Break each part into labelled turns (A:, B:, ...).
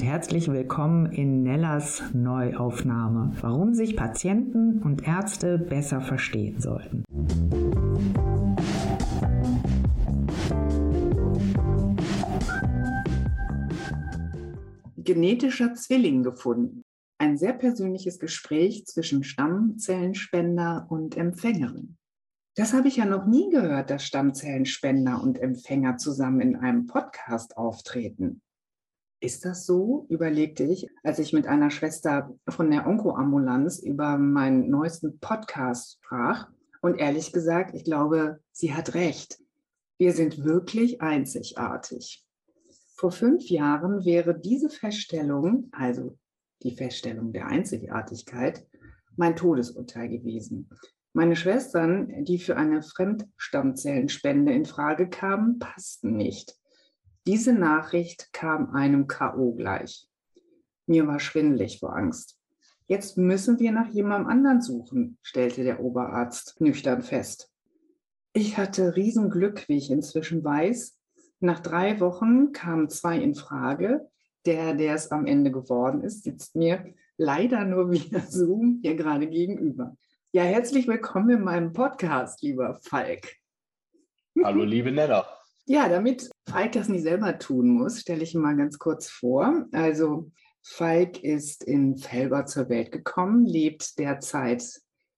A: und herzlich willkommen in Nellas Neuaufnahme. Warum sich Patienten und Ärzte besser verstehen sollten.
B: Genetischer Zwilling gefunden. Ein sehr persönliches Gespräch zwischen Stammzellenspender und Empfängerin. Das habe ich ja noch nie gehört, dass Stammzellenspender und Empfänger zusammen in einem Podcast auftreten. Ist das so? überlegte ich, als ich mit einer Schwester von der Onkoambulanz über meinen neuesten Podcast sprach. Und ehrlich gesagt, ich glaube, sie hat recht. Wir sind wirklich einzigartig. Vor fünf Jahren wäre diese Feststellung, also die Feststellung der Einzigartigkeit, mein Todesurteil gewesen. Meine Schwestern, die für eine Fremdstammzellenspende in Frage kamen, passten nicht. Diese Nachricht kam einem K.O. gleich. Mir war schwindelig vor Angst. Jetzt müssen wir nach jemandem anderen suchen, stellte der Oberarzt nüchtern fest. Ich hatte Riesenglück, wie ich inzwischen weiß. Nach drei Wochen kamen zwei in Frage. Der, der es am Ende geworden ist, sitzt mir leider nur via Zoom hier gerade gegenüber. Ja, herzlich willkommen in meinem Podcast, lieber Falk.
C: Hallo, liebe Nella.
B: Ja, damit Falk das nicht selber tun muss, stelle ich ihn mal ganz kurz vor. Also Falk ist in Felber zur Welt gekommen, lebt derzeit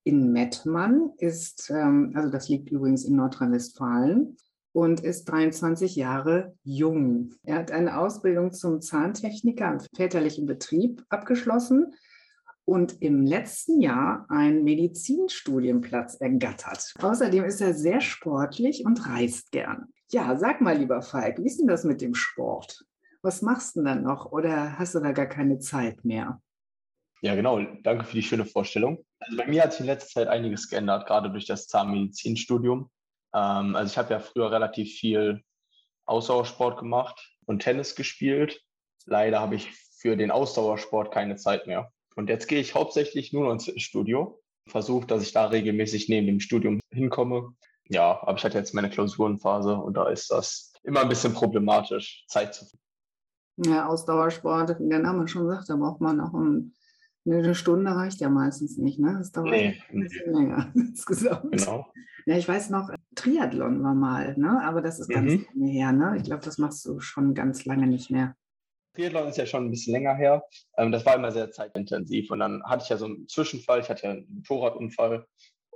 B: in Mettmann, ist, ähm, also das liegt übrigens in Nordrhein-Westfalen und ist 23 Jahre jung. Er hat eine Ausbildung zum Zahntechniker im väterlichen Betrieb abgeschlossen und im letzten Jahr einen Medizinstudienplatz ergattert. Außerdem ist er sehr sportlich und reist gern. Ja, sag mal, lieber Falk, wie ist denn das mit dem Sport? Was machst du denn dann noch oder hast du da gar keine Zeit mehr?
C: Ja, genau. Danke für die schöne Vorstellung. Also bei mir hat sich in letzter Zeit einiges geändert, gerade durch das Zahnmedizinstudium. Ähm, also ich habe ja früher relativ viel Ausdauersport gemacht und Tennis gespielt. Leider habe ich für den Ausdauersport keine Zeit mehr. Und jetzt gehe ich hauptsächlich nur noch ins Studio, versuche, dass ich da regelmäßig neben dem Studium hinkomme. Ja, aber ich hatte jetzt meine Klausurenphase und da ist das immer ein bisschen problematisch, Zeit zu finden.
B: Ja, Ausdauersport, wie der Name schon sagt, da braucht man auch ein, eine Stunde reicht ja meistens nicht, ne? Das dauert nee, ein bisschen nee. länger insgesamt. Genau. Ja, ich weiß noch, Triathlon war mal, ne? Aber das ist ganz mhm. lange her, ne? Ich glaube, das machst du schon ganz lange nicht mehr.
C: Triathlon ist ja schon ein bisschen länger her. Ähm, das war immer sehr zeitintensiv. Und dann hatte ich ja so einen Zwischenfall. Ich hatte ja einen Motorradunfall.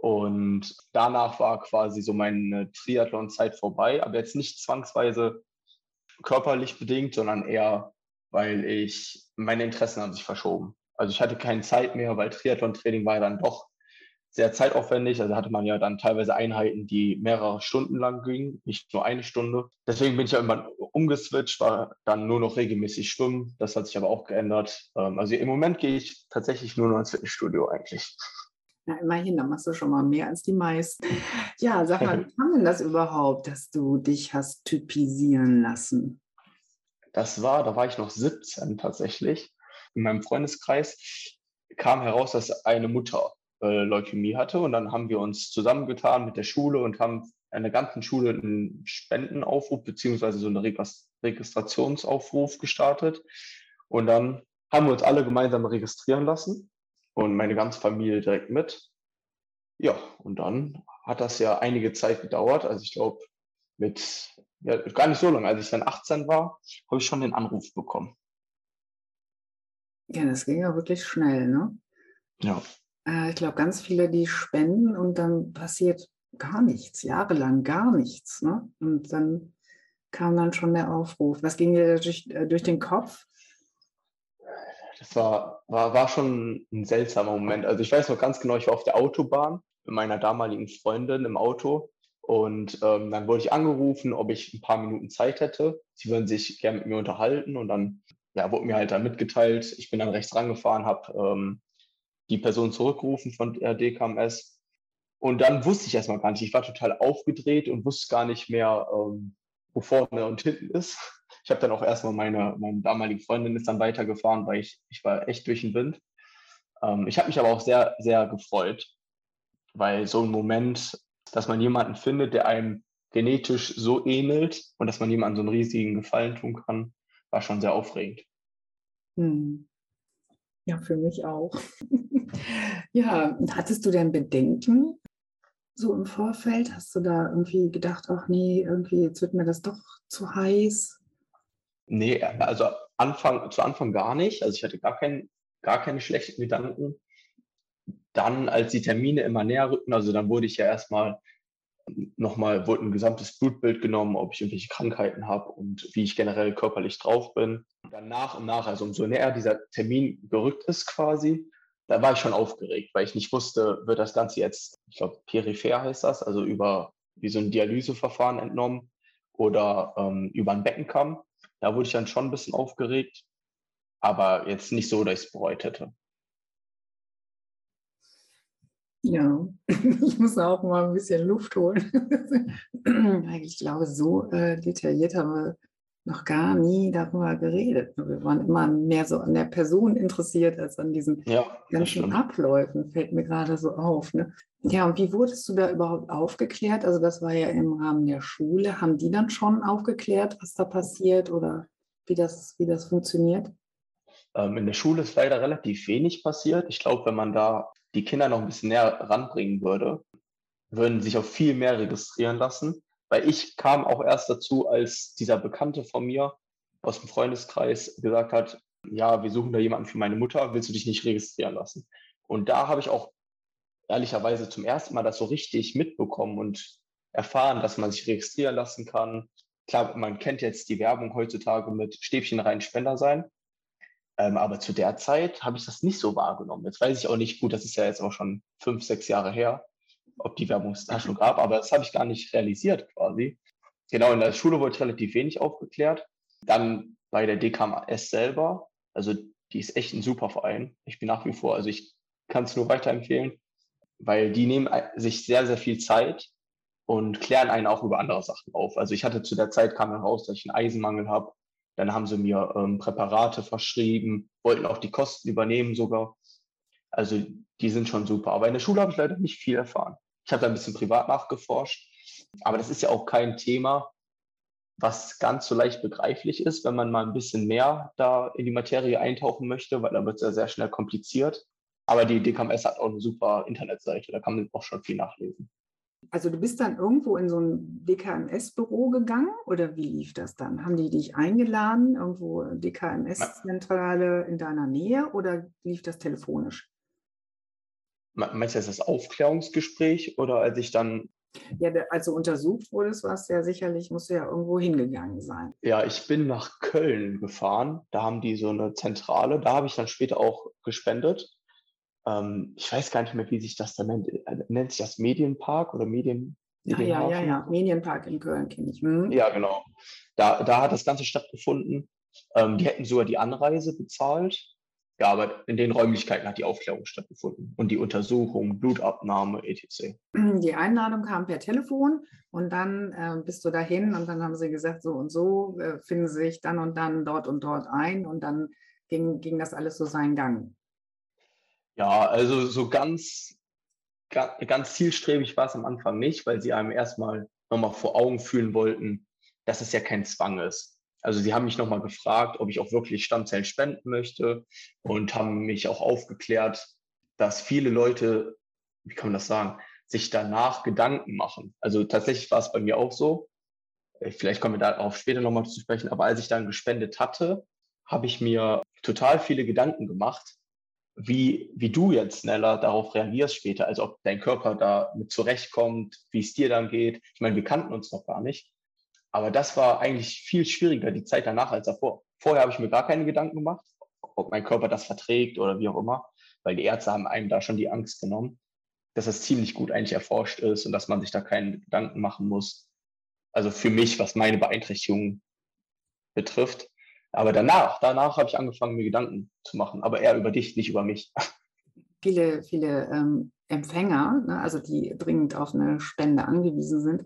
C: Und danach war quasi so meine Triathlon-Zeit vorbei. Aber jetzt nicht zwangsweise körperlich bedingt, sondern eher, weil ich, meine Interessen haben sich verschoben. Also ich hatte keine Zeit mehr, weil Triathlon-Training war ja dann doch sehr zeitaufwendig. Also hatte man ja dann teilweise Einheiten, die mehrere Stunden lang gingen, nicht nur eine Stunde. Deswegen bin ich ja irgendwann umgeswitcht, war dann nur noch regelmäßig schwimmen. Das hat sich aber auch geändert. Ähm, also im Moment gehe ich tatsächlich nur noch ins Fitnessstudio eigentlich.
B: Na, immerhin, da machst du schon mal mehr als die meisten. Ja, sag mal, wie kam denn das überhaupt, dass du dich hast typisieren lassen?
C: Das war, da war ich noch 17 tatsächlich. In meinem Freundeskreis kam heraus, dass eine Mutter äh, Leukämie hatte. Und dann haben wir uns zusammengetan mit der Schule und haben an der ganzen Schule einen Spendenaufruf beziehungsweise so einen Registrationsaufruf gestartet. Und dann haben wir uns alle gemeinsam registrieren lassen und meine ganze Familie direkt mit. Ja, und dann hat das ja einige Zeit gedauert. Also ich glaube, mit ja, gar nicht so lange, als ich dann 18 war, habe ich schon den Anruf bekommen.
B: Ja, das ging ja wirklich schnell, ne?
C: Ja.
B: Äh, ich glaube, ganz viele, die spenden und dann passiert gar nichts, jahrelang gar nichts. Ne? Und dann kam dann schon der Aufruf. Was ging dir durch, äh, durch den Kopf?
C: Das war, war, war schon ein seltsamer Moment. Also ich weiß noch ganz genau, ich war auf der Autobahn mit meiner damaligen Freundin im Auto und ähm, dann wurde ich angerufen, ob ich ein paar Minuten Zeit hätte. Sie würden sich gerne mit mir unterhalten und dann ja, wurde mir halt dann mitgeteilt. Ich bin dann rechts rangefahren, habe ähm, die Person zurückgerufen von der DKMS. Und dann wusste ich erstmal gar nicht. Ich war total aufgedreht und wusste gar nicht mehr, ähm, wo vorne und hinten ist. Ich habe dann auch erstmal meine, meine damalige Freundin ist dann weitergefahren, weil ich, ich war echt durch den Wind. Ähm, ich habe mich aber auch sehr, sehr gefreut, weil so ein Moment, dass man jemanden findet, der einem genetisch so ähnelt und dass man jemandem so einen riesigen Gefallen tun kann, war schon sehr aufregend.
B: Hm. Ja, für mich auch. ja, hattest du denn Bedenken so im Vorfeld? Hast du da irgendwie gedacht, ach nee, irgendwie jetzt wird mir das doch zu heiß?
C: Nee, also Anfang, zu Anfang gar nicht. Also ich hatte gar, kein, gar keine schlechten Gedanken. Dann, als die Termine immer näher rückten, also dann wurde ich ja erstmal nochmal, wurde ein gesamtes Blutbild genommen, ob ich irgendwelche Krankheiten habe und wie ich generell körperlich drauf bin. Dann nach und nach, also umso näher dieser Termin gerückt ist quasi, da war ich schon aufgeregt, weil ich nicht wusste, wird das Ganze jetzt, ich glaube, peripher heißt das, also über wie so ein Dialyseverfahren entnommen oder ähm, über einen Beckenkamm. Da wurde ich dann schon ein bisschen aufgeregt, aber jetzt nicht so, dass ich es bereut hätte.
B: Ja, ich muss auch mal ein bisschen Luft holen. ich glaube, so äh, detailliert haben wir noch gar nie darüber geredet. Wir waren immer mehr so an der Person interessiert als an diesen ja, ganzen Abläufen, fällt mir gerade so auf. Ne? Ja, und wie wurdest du da überhaupt aufgeklärt? Also das war ja im Rahmen der Schule. Haben die dann schon aufgeklärt, was da passiert oder wie das, wie das funktioniert?
C: Ähm, in der Schule ist leider relativ wenig passiert. Ich glaube, wenn man da die Kinder noch ein bisschen näher ranbringen würde, würden sich auch viel mehr registrieren lassen. Weil ich kam auch erst dazu, als dieser Bekannte von mir aus dem Freundeskreis gesagt hat, ja, wir suchen da jemanden für meine Mutter, willst du dich nicht registrieren lassen? Und da habe ich auch ehrlicherweise zum ersten Mal das so richtig mitbekommen und erfahren, dass man sich registrieren lassen kann. Klar, man kennt jetzt die Werbung heutzutage mit Stäbchen rein Spender sein. Ähm, aber zu der Zeit habe ich das nicht so wahrgenommen. Jetzt weiß ich auch nicht, gut, das ist ja jetzt auch schon fünf, sechs Jahre her, ob die Werbung es da schon gab, aber das habe ich gar nicht realisiert quasi. Genau, in der Schule wurde relativ wenig aufgeklärt. Dann bei der DKMS selber, also die ist echt ein super Verein. Ich bin nach wie vor, also ich kann es nur weiterempfehlen weil die nehmen sich sehr, sehr viel Zeit und klären einen auch über andere Sachen auf. Also ich hatte zu der Zeit kam heraus, dass ich einen Eisenmangel habe. Dann haben sie mir ähm, Präparate verschrieben, wollten auch die Kosten übernehmen sogar. Also die sind schon super. Aber in der Schule habe ich leider nicht viel erfahren. Ich habe da ein bisschen privat nachgeforscht. Aber das ist ja auch kein Thema, was ganz so leicht begreiflich ist, wenn man mal ein bisschen mehr da in die Materie eintauchen möchte, weil da wird es ja sehr schnell kompliziert. Aber die DKMS hat auch eine super Internetseite, da kann man auch schon viel nachlesen.
B: Also du bist dann irgendwo in so ein DKMS-Büro gegangen oder wie lief das dann? Haben die dich eingeladen, irgendwo DKMS-Zentrale in deiner Nähe oder lief das telefonisch?
C: Meinst du jetzt das Aufklärungsgespräch oder als ich dann
B: ja, als du untersucht wurdest, warst du ja sicherlich, musst du ja irgendwo hingegangen sein.
C: Ja, ich bin nach Köln gefahren. Da haben die so eine Zentrale. Da habe ich dann später auch gespendet ähm, ich weiß gar nicht mehr, wie sich das da nennt. Äh, nennt sich das Medienpark oder Medien?
B: Ja, ja, ja, ja, Medienpark in Köln kenne ich.
C: Hm. Ja, genau. Da, da hat das Ganze stattgefunden. Ähm, die hätten sogar die Anreise bezahlt. Ja, aber in den Räumlichkeiten hat die Aufklärung stattgefunden und die Untersuchung, Blutabnahme, etc.
B: Die Einladung kam per Telefon und dann äh, bist du dahin und dann haben sie gesagt, so und so äh, finden sie sich dann und dann dort und dort ein und dann ging, ging das alles so seinen Gang.
C: Ja, also so ganz, ganz zielstrebig war es am Anfang nicht, weil sie einem erstmal nochmal vor Augen fühlen wollten, dass es ja kein Zwang ist. Also sie haben mich nochmal gefragt, ob ich auch wirklich Stammzellen spenden möchte und haben mich auch aufgeklärt, dass viele Leute, wie kann man das sagen, sich danach Gedanken machen. Also tatsächlich war es bei mir auch so. Äh, vielleicht kommen wir darauf später nochmal zu sprechen, aber als ich dann gespendet hatte, habe ich mir total viele Gedanken gemacht, wie, wie du jetzt schneller darauf reagierst später, also ob dein Körper da mit zurechtkommt, wie es dir dann geht. Ich meine, wir kannten uns noch gar nicht. Aber das war eigentlich viel schwieriger, die Zeit danach als davor. Vorher habe ich mir gar keine Gedanken gemacht, ob mein Körper das verträgt oder wie auch immer, weil die Ärzte haben einem da schon die Angst genommen, dass das ziemlich gut eigentlich erforscht ist und dass man sich da keine Gedanken machen muss. Also für mich, was meine Beeinträchtigung betrifft, aber danach, danach habe ich angefangen, mir Gedanken zu machen, aber eher über dich, nicht über mich.
B: Viele, viele ähm, Empfänger, ne, also die dringend auf eine Spende angewiesen sind,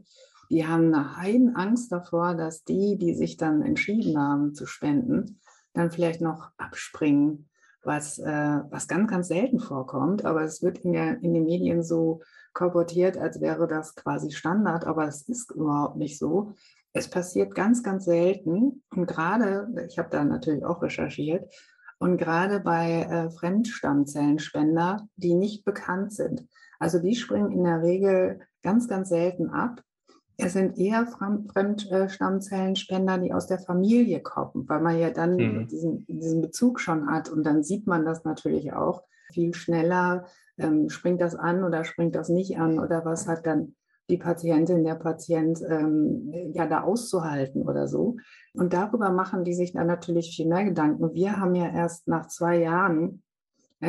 B: die haben eine Heidenangst davor, dass die, die sich dann entschieden haben zu spenden, dann vielleicht noch abspringen, was, äh, was ganz, ganz selten vorkommt. Aber es wird in, der, in den Medien so kolportiert, als wäre das quasi Standard, aber es ist überhaupt nicht so. Es passiert ganz, ganz selten. Und gerade, ich habe da natürlich auch recherchiert, Und gerade bei äh, Fremdstammzellenspender, die nicht bekannt sind, also die springen in der Regel ganz, ganz selten ab. Es sind eher Fremdstammzellenspender, die aus der Familie kommen, weil man ja dann mhm. diesen, diesen Bezug schon hat. Und dann sieht man das natürlich auch viel schneller. Ähm, springt das an oder springt das nicht an? Oder was hat dann die Patientin, der Patient ähm, ja da auszuhalten oder so. Und darüber machen die sich dann natürlich viel mehr Gedanken. Wir haben ja erst nach zwei Jahren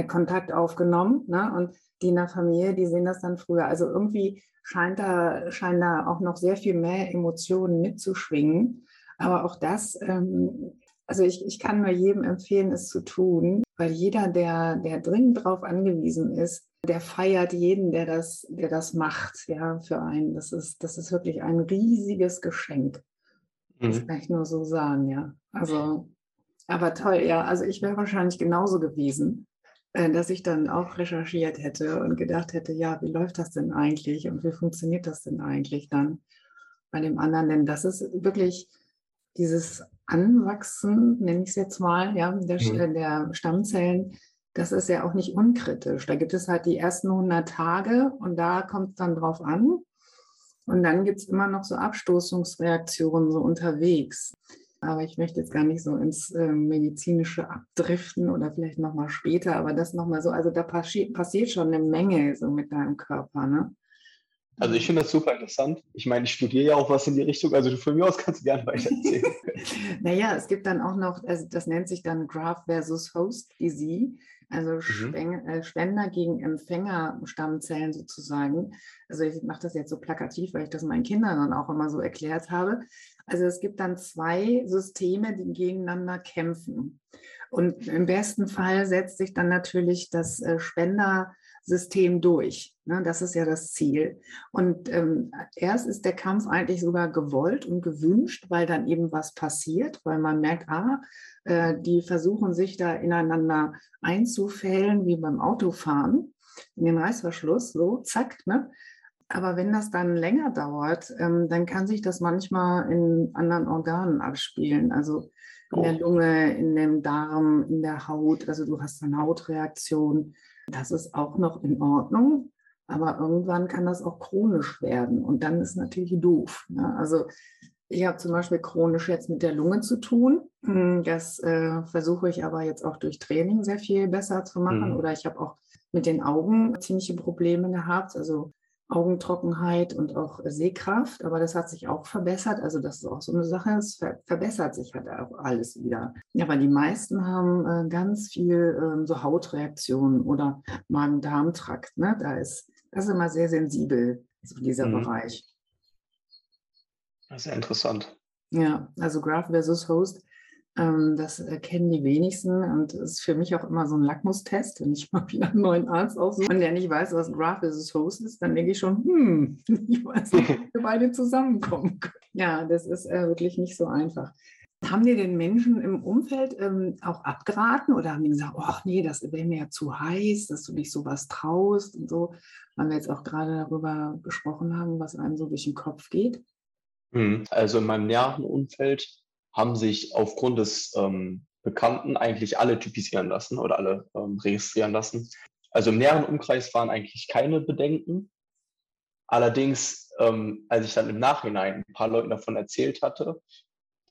B: Kontakt aufgenommen ne? und die in der Familie, die sehen das dann früher. Also irgendwie scheint da, scheinen da auch noch sehr viel mehr Emotionen mitzuschwingen. Aber auch das, ähm, also ich, ich kann nur jedem empfehlen, es zu tun, weil jeder, der, der dringend darauf angewiesen ist, der feiert jeden, der das, der das macht, ja, für einen. Das ist, das ist wirklich ein riesiges Geschenk. Das mhm. kann ich nur so sagen, ja. Also, aber toll, ja. Also ich wäre wahrscheinlich genauso gewesen, äh, dass ich dann auch recherchiert hätte und gedacht hätte, ja, wie läuft das denn eigentlich und wie funktioniert das denn eigentlich dann bei dem anderen? Denn das ist wirklich dieses Anwachsen, nenne ich es jetzt mal, ja, der, mhm. der Stammzellen, das ist ja auch nicht unkritisch. Da gibt es halt die ersten 100 Tage und da kommt es dann drauf an. Und dann gibt es immer noch so Abstoßungsreaktionen so unterwegs. Aber ich möchte jetzt gar nicht so ins äh, medizinische abdriften oder vielleicht nochmal später, aber das nochmal so, also da passi passiert schon eine Menge so mit deinem Körper, ne?
C: Also ich finde das super interessant. Ich meine, ich studiere ja auch was in die Richtung, also von mir aus kannst du gerne weiter erzählen.
B: naja, es gibt dann auch noch, also das nennt sich dann Graph versus Host Disease. Also mhm. Äh, Spender gegen Empfängerstammzellen sozusagen. Also ich mache das jetzt so plakativ, weil ich das meinen Kindern dann auch immer so erklärt habe. Also es gibt dann zwei Systeme, die gegeneinander kämpfen. Und im besten Fall setzt sich dann natürlich das äh, Spendersystem durch. Ne? Das ist ja das Ziel. Und ähm, erst ist der Kampf eigentlich sogar gewollt und gewünscht, weil dann eben was passiert, weil man merkt, ah, äh, die versuchen sich da ineinander einzufällen, wie beim Autofahren, in den Reißverschluss, so, zack, ne? Aber wenn das dann länger dauert, ähm, dann kann sich das manchmal in anderen Organen abspielen. Also in oh. der Lunge, in dem Darm, in der Haut. Also du hast eine Hautreaktion. Das ist auch noch in Ordnung. Aber irgendwann kann das auch chronisch werden. Und dann ist natürlich doof. Ne? Also ich habe zum Beispiel chronisch jetzt mit der Lunge zu tun. Hm, das äh, versuche ich aber jetzt auch durch Training sehr viel besser zu machen. Mhm. Oder ich habe auch mit den Augen ziemliche Probleme gehabt. Also Augentrockenheit und auch Sehkraft, aber das hat sich auch verbessert. Also das ist auch so eine Sache, es ver verbessert sich halt auch alles wieder. Ja, aber die meisten haben äh, ganz viel äh, so Hautreaktionen oder Magen-Darm-Trakt. Ne? Da ist das ist immer sehr sensibel, so dieser mhm. Bereich.
C: Ist interessant.
B: Ja, also Graph versus Host, ähm, das kennen die wenigsten und ist für mich auch immer so ein Lackmustest, wenn ich mal wieder einen neuen Arzt aussuche und der nicht weiß, was Graph versus Host ist, dann denke ich schon, hm, ich weiß nicht, ob wir beide zusammenkommen können. Ja, das ist äh, wirklich nicht so einfach. Haben dir den Menschen im Umfeld ähm, auch abgeraten oder haben die gesagt, ach nee, das wäre mir ja zu heiß, dass du dich sowas traust und so, weil wir jetzt auch gerade darüber gesprochen haben, was einem so durch den Kopf geht?
C: Mhm. Also in meinem näheren Umfeld haben sich aufgrund des ähm, Bekannten eigentlich alle typisieren lassen oder alle ähm, registrieren lassen. Also im näheren Umkreis waren eigentlich keine Bedenken. Allerdings, ähm, als ich dann im Nachhinein ein paar Leuten davon erzählt hatte,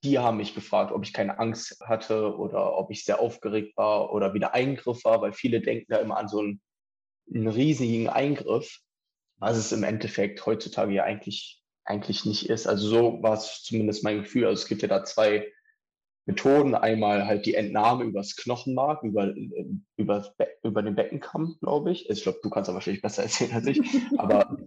C: die haben mich gefragt, ob ich keine Angst hatte oder ob ich sehr aufgeregt war oder wieder Eingriff war, weil viele denken da immer an so einen, einen riesigen Eingriff, was es im Endeffekt heutzutage ja eigentlich eigentlich nicht ist. Also so war es zumindest mein Gefühl. Also es gibt ja da zwei Methoden. Einmal halt die Entnahme übers Knochenmark, über, über, über den Beckenkamm, glaube ich. Also ich glaube, du kannst aber wahrscheinlich besser erzählen als ich. Aber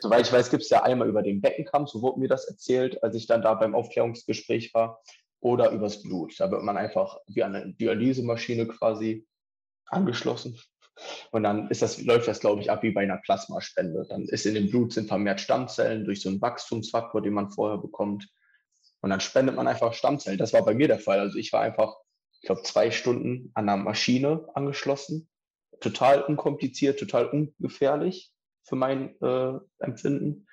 C: soweit ich weiß, gibt es ja einmal über den Beckenkamm, so wurde mir das erzählt, als ich dann da beim Aufklärungsgespräch war, oder übers Blut. Da wird man einfach wie eine Dialysemaschine quasi angeschlossen. Und dann das, läuft das, glaube ich, ab wie bei einer Plasmaspende. Dann ist in dem Blut sind vermehrt Stammzellen durch so einen Wachstumsfaktor, den man vorher bekommt. Und dann spendet man einfach Stammzellen. Das war bei mir der Fall. Also ich war einfach, ich glaube, zwei Stunden an einer Maschine angeschlossen. Total unkompliziert, total ungefährlich für mein äh, Empfinden.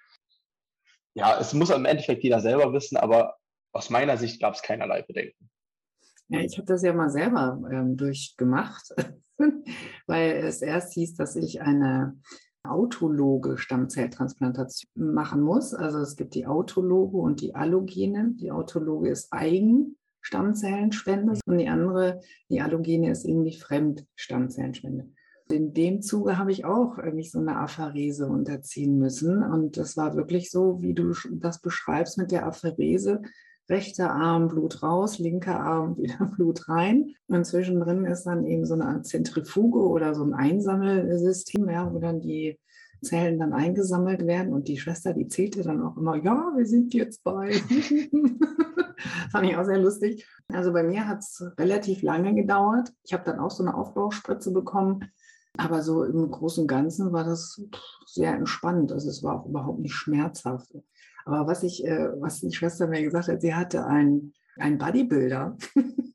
C: Ja, es muss im Endeffekt jeder selber wissen, aber aus meiner Sicht gab es keinerlei Bedenken.
B: Ja, ich habe das ja mal selber ähm, durchgemacht, weil es erst hieß, dass ich eine autologe Stammzelltransplantation machen muss. Also es gibt die autologe und die allogene. Die autologe ist Eigenstammzellenspende und die andere, die allogene, ist irgendwie Fremdstammzellenspende. In dem Zuge habe ich auch mich so eine Apherese unterziehen müssen. Und das war wirklich so, wie du das beschreibst mit der Apherese rechter Arm Blut raus, linker Arm wieder Blut rein. Und zwischendrin ist dann eben so eine Zentrifuge oder so ein Einsammelsystem, ja, wo dann die Zellen dann eingesammelt werden. Und die Schwester, die zählte dann auch immer, ja, wir sind jetzt bei. Fand ich auch sehr lustig. Also bei mir hat es relativ lange gedauert. Ich habe dann auch so eine Aufbauspritze bekommen. Aber so im Großen und Ganzen war das sehr entspannt. Also es war auch überhaupt nicht schmerzhaft. Aber was ich, äh, was die Schwester mir gesagt hat, sie hatte einen, einen Bodybuilder,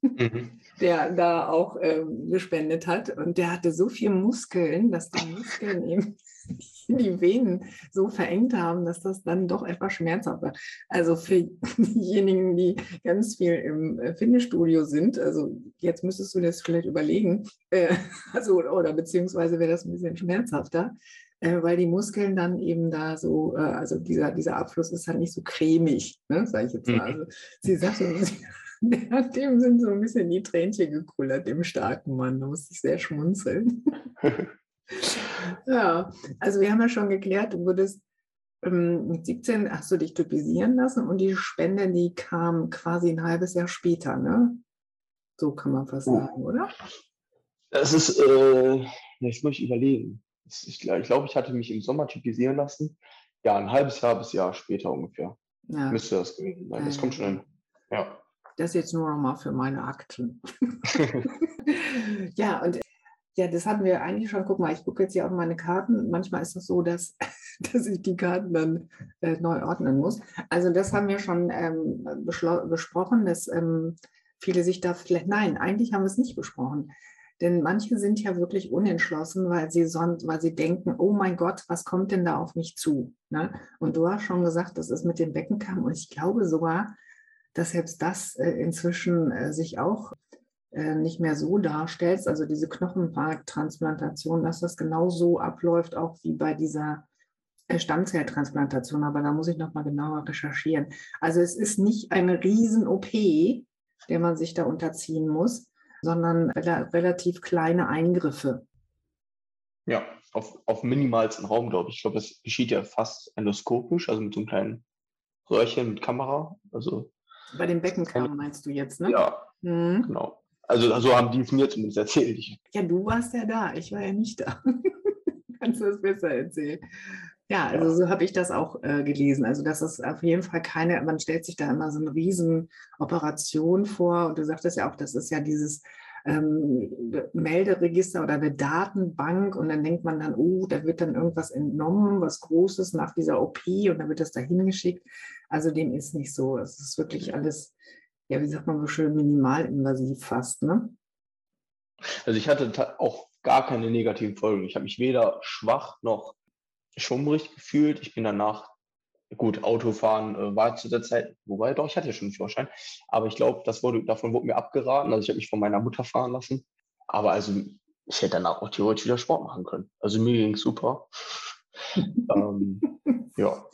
B: mhm. der da auch äh, gespendet hat. Und der hatte so viel Muskeln, dass die Muskeln ihm die Venen so verengt haben, dass das dann doch etwas schmerzhaft war. Also für diejenigen, die ganz viel im äh, Fitnessstudio sind, also jetzt müsstest du das vielleicht überlegen, äh, also oder beziehungsweise wäre das ein bisschen schmerzhafter äh, weil die Muskeln dann eben da so, äh, also dieser, dieser Abfluss ist halt nicht so cremig, ne, sage ich jetzt mal. Mhm. Also sie sagte, dem sind so ein bisschen die Tränchen gekullert, dem starken Mann. Da musste ich sehr schmunzeln. Ja, also wir haben ja schon geklärt, du wurdest ähm, mit 17 hast du dich typisieren lassen und die Spende, die kam quasi ein halbes Jahr später, ne? So kann man fast oh. sagen, oder?
C: Das ist, äh, jetzt muss ich überlegen ich, glaube, ich hatte mich im Sommer typisieren lassen. Ja, ein halbes Jahr bis Jahr später ungefähr. Ja. Müsste das gewesen sein. Das kommt schon hin. Ja.
B: Das jetzt nur noch mal für meine Akten. ja, und ja, das hatten wir eigentlich schon. Guck mal, ich gucke jetzt hier auf meine Karten. Manchmal ist es so, dass, dass ich die Karten dann äh, neu ordnen muss. Also das haben wir schon ähm, besprochen, dass ähm, viele sich da vielleicht, nein, eigentlich haben wir es nicht besprochen. Denn manche sind ja wirklich unentschlossen, weil sie, sonst, weil sie denken, oh mein Gott, was kommt denn da auf mich zu? Ne? Und du hast schon gesagt, das ist mit dem Beckenkamm. Und ich glaube sogar, dass selbst das äh, inzwischen äh, sich auch äh, nicht mehr so darstellt, also diese Knochenmarktransplantation, dass das genauso abläuft, auch wie bei dieser äh, Stammzelltransplantation. Aber da muss ich nochmal genauer recherchieren. Also es ist nicht eine Riesen-OP, der man sich da unterziehen muss, sondern relativ kleine Eingriffe.
C: Ja, auf, auf minimalsten Raum, glaube ich. Ich glaube, das geschieht ja fast endoskopisch, also mit so einem kleinen Röhrchen mit Kamera. Also
B: Bei den Beckenkammern meinst du jetzt, ne?
C: Ja, mhm. genau. Also so also haben die es mir zumindest erzählt.
B: Ja, du warst ja da, ich war ja nicht da. Kannst du das besser erzählen? Ja, also so habe ich das auch äh, gelesen. Also das ist auf jeden Fall keine, man stellt sich da immer so eine riesen Operation vor und du sagtest ja auch, das ist ja dieses ähm, Melderegister oder eine Datenbank und dann denkt man dann, oh, da wird dann irgendwas entnommen, was Großes nach dieser OP und dann wird das da hingeschickt. Also dem ist nicht so. Es ist wirklich alles, ja, wie sagt man so schön, minimalinvasiv fast, ne?
C: Also ich hatte auch gar keine negativen Folgen. Ich habe mich weder schwach noch schummrig gefühlt. Ich bin danach, gut, Autofahren äh, war zu der Zeit, wobei doch, ich hatte ja schon einen Führerschein, aber ich glaube, das wurde, davon wurde mir abgeraten. Also ich habe mich von meiner Mutter fahren lassen. Aber also ich hätte danach auch theoretisch wieder Sport machen können. Also mir ging es super. ähm, ja.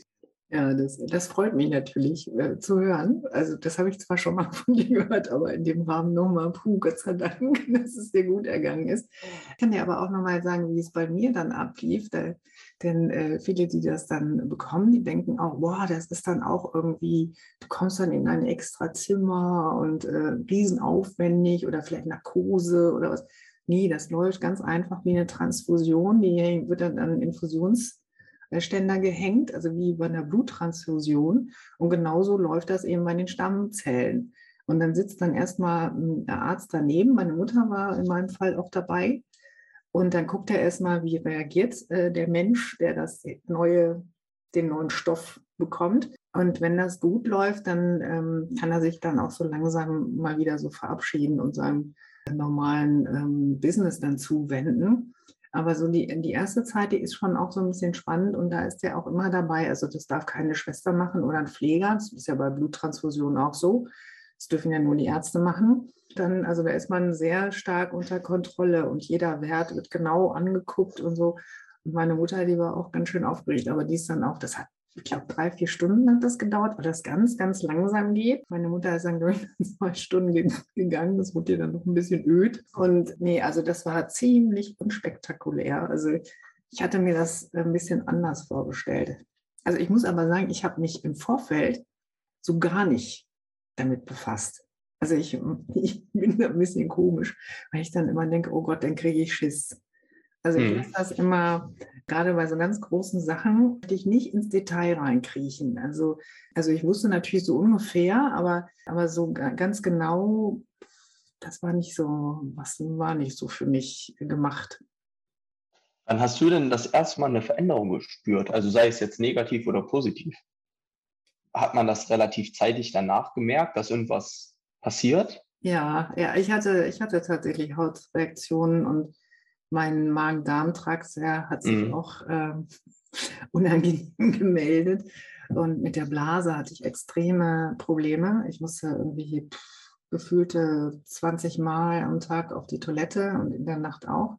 B: Ja, das, das freut mich natürlich äh, zu hören. Also das habe ich zwar schon mal von dir gehört, aber in dem Rahmen nochmal, puh, Gott sei Dank, dass es dir gut ergangen ist. Ich kann dir aber auch nochmal sagen, wie es bei mir dann ablief. Da, denn äh, viele, die das dann bekommen, die denken auch, boah, das ist dann auch irgendwie, du kommst dann in ein extra Zimmer und äh, riesenaufwendig oder vielleicht Narkose oder was. Nee, das läuft ganz einfach wie eine Transfusion. Die wird dann an Infusions Ständer gehängt, also wie bei einer Bluttransfusion. Und genauso läuft das eben bei den Stammzellen. Und dann sitzt dann erstmal der Arzt daneben. Meine Mutter war in meinem Fall auch dabei. Und dann guckt er erstmal, wie reagiert äh, der Mensch, der das neue, den neuen Stoff bekommt. Und wenn das gut läuft, dann ähm, kann er sich dann auch so langsam mal wieder so verabschieden und seinem normalen ähm, Business dann zuwenden. Aber so die, die erste Zeit, die ist schon auch so ein bisschen spannend und da ist der auch immer dabei. Also das darf keine Schwester machen oder ein Pfleger. Das ist ja bei Bluttransfusionen auch so. Das dürfen ja nur die Ärzte machen. dann, also da ist man sehr stark unter Kontrolle und jeder Wert wird genau angeguckt und so. Und meine Mutter, die war auch ganz schön aufgeregt, aber die ist dann auch, das hat, ich glaube, drei, vier Stunden hat das gedauert, weil das ganz, ganz langsam geht. Meine Mutter ist dann durch zwei Stunden gegangen, das wurde ihr dann noch ein bisschen öd. Und nee, also das war ziemlich unspektakulär. Also ich hatte mir das ein bisschen anders vorgestellt. Also ich muss aber sagen, ich habe mich im Vorfeld so gar nicht damit befasst. Also ich, ich bin da ein bisschen komisch, weil ich dann immer denke, oh Gott, dann kriege ich Schiss. Also ich lasse hm. das immer, gerade bei so ganz großen Sachen, möchte ich nicht ins Detail reinkriechen. Also, also ich wusste natürlich so ungefähr, aber, aber so ganz genau, das war nicht so, was war nicht so für mich gemacht.
C: Wann hast du denn das erste Mal eine Veränderung gespürt? Also sei es jetzt negativ oder positiv? Hat man das relativ zeitig danach gemerkt, dass irgendwas passiert?
B: Ja, ja, ich hatte, ich hatte tatsächlich Hautreaktionen und mein Magen-Darm-Trakt hat sich mhm. auch äh, unangenehm gemeldet. Und mit der Blase hatte ich extreme Probleme. Ich musste irgendwie pff, gefühlte 20 Mal am Tag auf die Toilette und in der Nacht auch.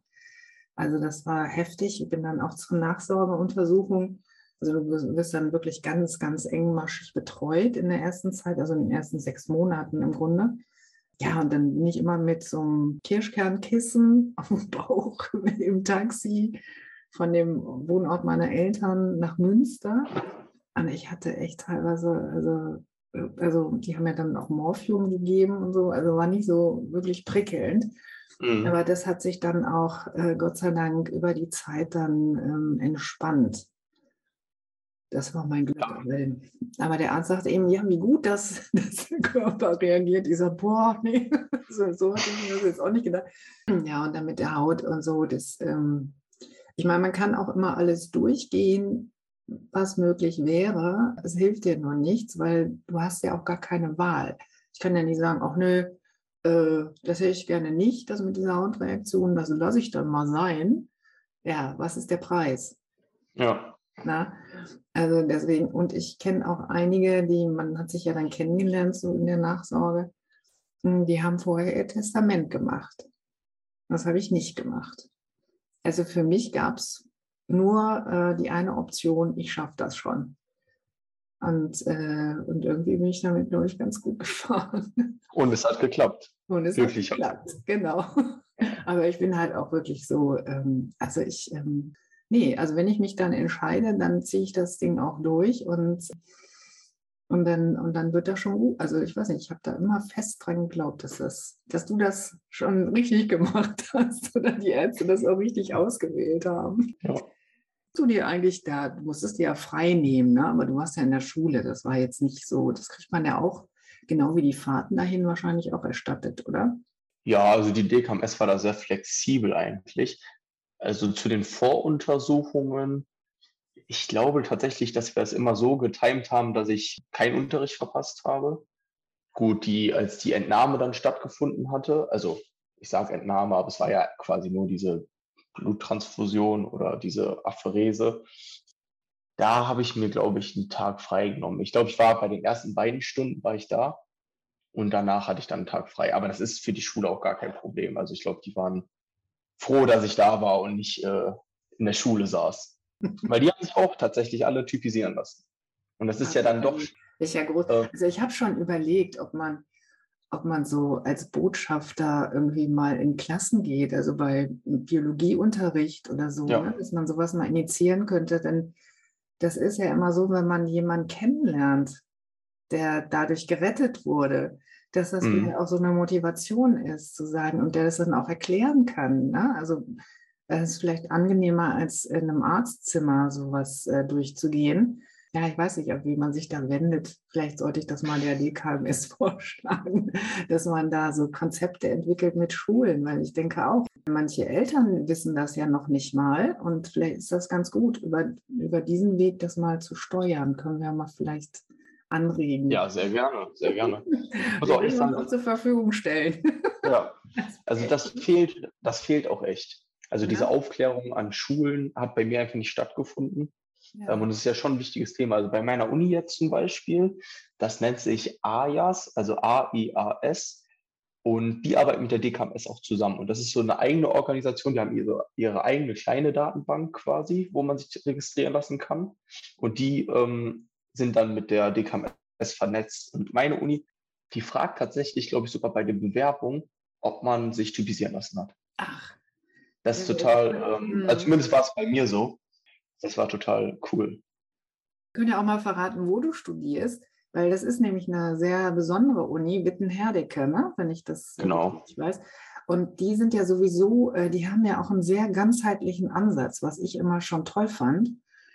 B: Also das war heftig. Ich bin dann auch zur Nachsorgeuntersuchung. Also du wirst dann wirklich ganz, ganz engmaschig betreut in der ersten Zeit, also in den ersten sechs Monaten im Grunde. Ja, und dann bin ich immer mit so einem Kirschkernkissen auf dem Bauch im Taxi von dem Wohnort meiner Eltern nach Münster. Und ich hatte echt teilweise, also, also die haben mir dann auch Morphium gegeben und so, also war nicht so wirklich prickelnd. Mhm. Aber das hat sich dann auch, äh, Gott sei Dank, über die Zeit dann ähm, entspannt. Das war mein Glück. Aber der Arzt sagte eben, ja, wie gut, dass, dass der Körper reagiert. Ich sage, boah, nee, so, so hatte ich mir das jetzt auch nicht gedacht. Ja, und dann mit der Haut und so, das, ähm, ich meine, man kann auch immer alles durchgehen, was möglich wäre. Es hilft dir nur nichts, weil du hast ja auch gar keine Wahl. Ich kann ja nicht sagen, ach nö, äh, das hätte ich gerne nicht, das mit dieser Hautreaktion, das lasse ich dann mal sein. Ja, was ist der Preis?
C: Ja.
B: Na, also deswegen, und ich kenne auch einige, die, man hat sich ja dann kennengelernt, so in der Nachsorge, hm, die haben vorher ihr Testament gemacht. Das habe ich nicht gemacht. Also für mich gab es nur äh, die eine Option, ich schaffe das schon. Und, äh, und irgendwie bin ich damit, glaube ich, ganz gut gefahren.
C: Und es hat geklappt.
B: Und es Wirklich hat geklappt, genau. Aber ich bin halt auch wirklich so, ähm, also ich, ähm, nee, also wenn ich mich dann entscheide, dann ziehe ich das Ding auch durch und, und, dann, und dann wird das schon gut. Also ich weiß nicht, ich habe da immer fest dran geglaubt, dass, das, dass du das schon richtig gemacht hast oder die Ärzte das auch richtig ausgewählt haben. Ja du dir eigentlich da, du musstest dir ja frei nehmen, ne? aber du warst ja in der Schule, das war jetzt nicht so, das kriegt man ja auch, genau wie die Fahrten dahin wahrscheinlich auch erstattet, oder?
C: Ja, also die DKMS war da sehr flexibel eigentlich. Also zu den Voruntersuchungen, ich glaube tatsächlich, dass wir es immer so getimt haben, dass ich keinen Unterricht verpasst habe. Gut, die, als die Entnahme dann stattgefunden hatte, also ich sage Entnahme, aber es war ja quasi nur diese Bluttransfusion oder diese Apherese. Da habe ich mir, glaube ich, einen Tag freigenommen. Ich glaube, ich war bei den ersten beiden Stunden war ich da und danach hatte ich dann einen Tag frei. Aber das ist für die Schule auch gar kein Problem. Also ich glaube, die waren froh, dass ich da war und nicht äh, in der Schule saß. Weil die haben sich auch tatsächlich alle typisieren lassen. Und das ist ja dann doch.
B: Ist ja groß. Äh, also ich habe schon überlegt, ob man ob man so als Botschafter irgendwie mal in Klassen geht, also bei Biologieunterricht oder so, ja. ne, dass man sowas mal initiieren könnte. Denn das ist ja immer so, wenn man jemanden kennenlernt, der dadurch gerettet wurde, dass das mhm. wieder auch so eine Motivation ist, zu sagen, und der das dann auch erklären kann. Ne? Also es ist vielleicht angenehmer, als in einem Arztzimmer sowas äh, durchzugehen ja, ich weiß nicht, wie man sich da wendet. Vielleicht sollte ich das mal der DKMS vorschlagen, dass man da so Konzepte entwickelt mit Schulen, weil ich denke auch, manche Eltern wissen das ja noch nicht mal und vielleicht ist das ganz gut, über, über diesen Weg das mal zu steuern. Können wir mal vielleicht anregen.
C: Ja, sehr gerne, sehr gerne.
B: Also wir sagen, uns zur Verfügung stellen.
C: Ja, also das fehlt, das fehlt auch echt. Also diese ja. Aufklärung an Schulen hat bei mir einfach nicht stattgefunden. Ja. Ähm, und es ist ja schon ein wichtiges Thema. Also bei meiner Uni jetzt zum Beispiel, das nennt sich AIAS, also A-I-A-S. Und die arbeiten mit der DKMS auch zusammen. Und das ist so eine eigene Organisation, die haben ihre, ihre eigene kleine Datenbank quasi, wo man sich registrieren lassen kann. Und die ähm, sind dann mit der DKMS vernetzt. Und meine Uni, die fragt tatsächlich, glaube ich, sogar bei der Bewerbung, ob man sich typisieren lassen hat.
B: Ach.
C: Das ist total, ähm, also zumindest war es bei mir so. Das war total cool.
B: Ich könnte ja auch mal verraten, wo du studierst. Weil das ist nämlich eine sehr besondere Uni, Witten-Herdecke, ne? wenn ich das
C: genau.
B: richtig weiß. Und die sind ja sowieso, äh, die haben ja auch einen sehr ganzheitlichen Ansatz, was ich immer schon toll fand.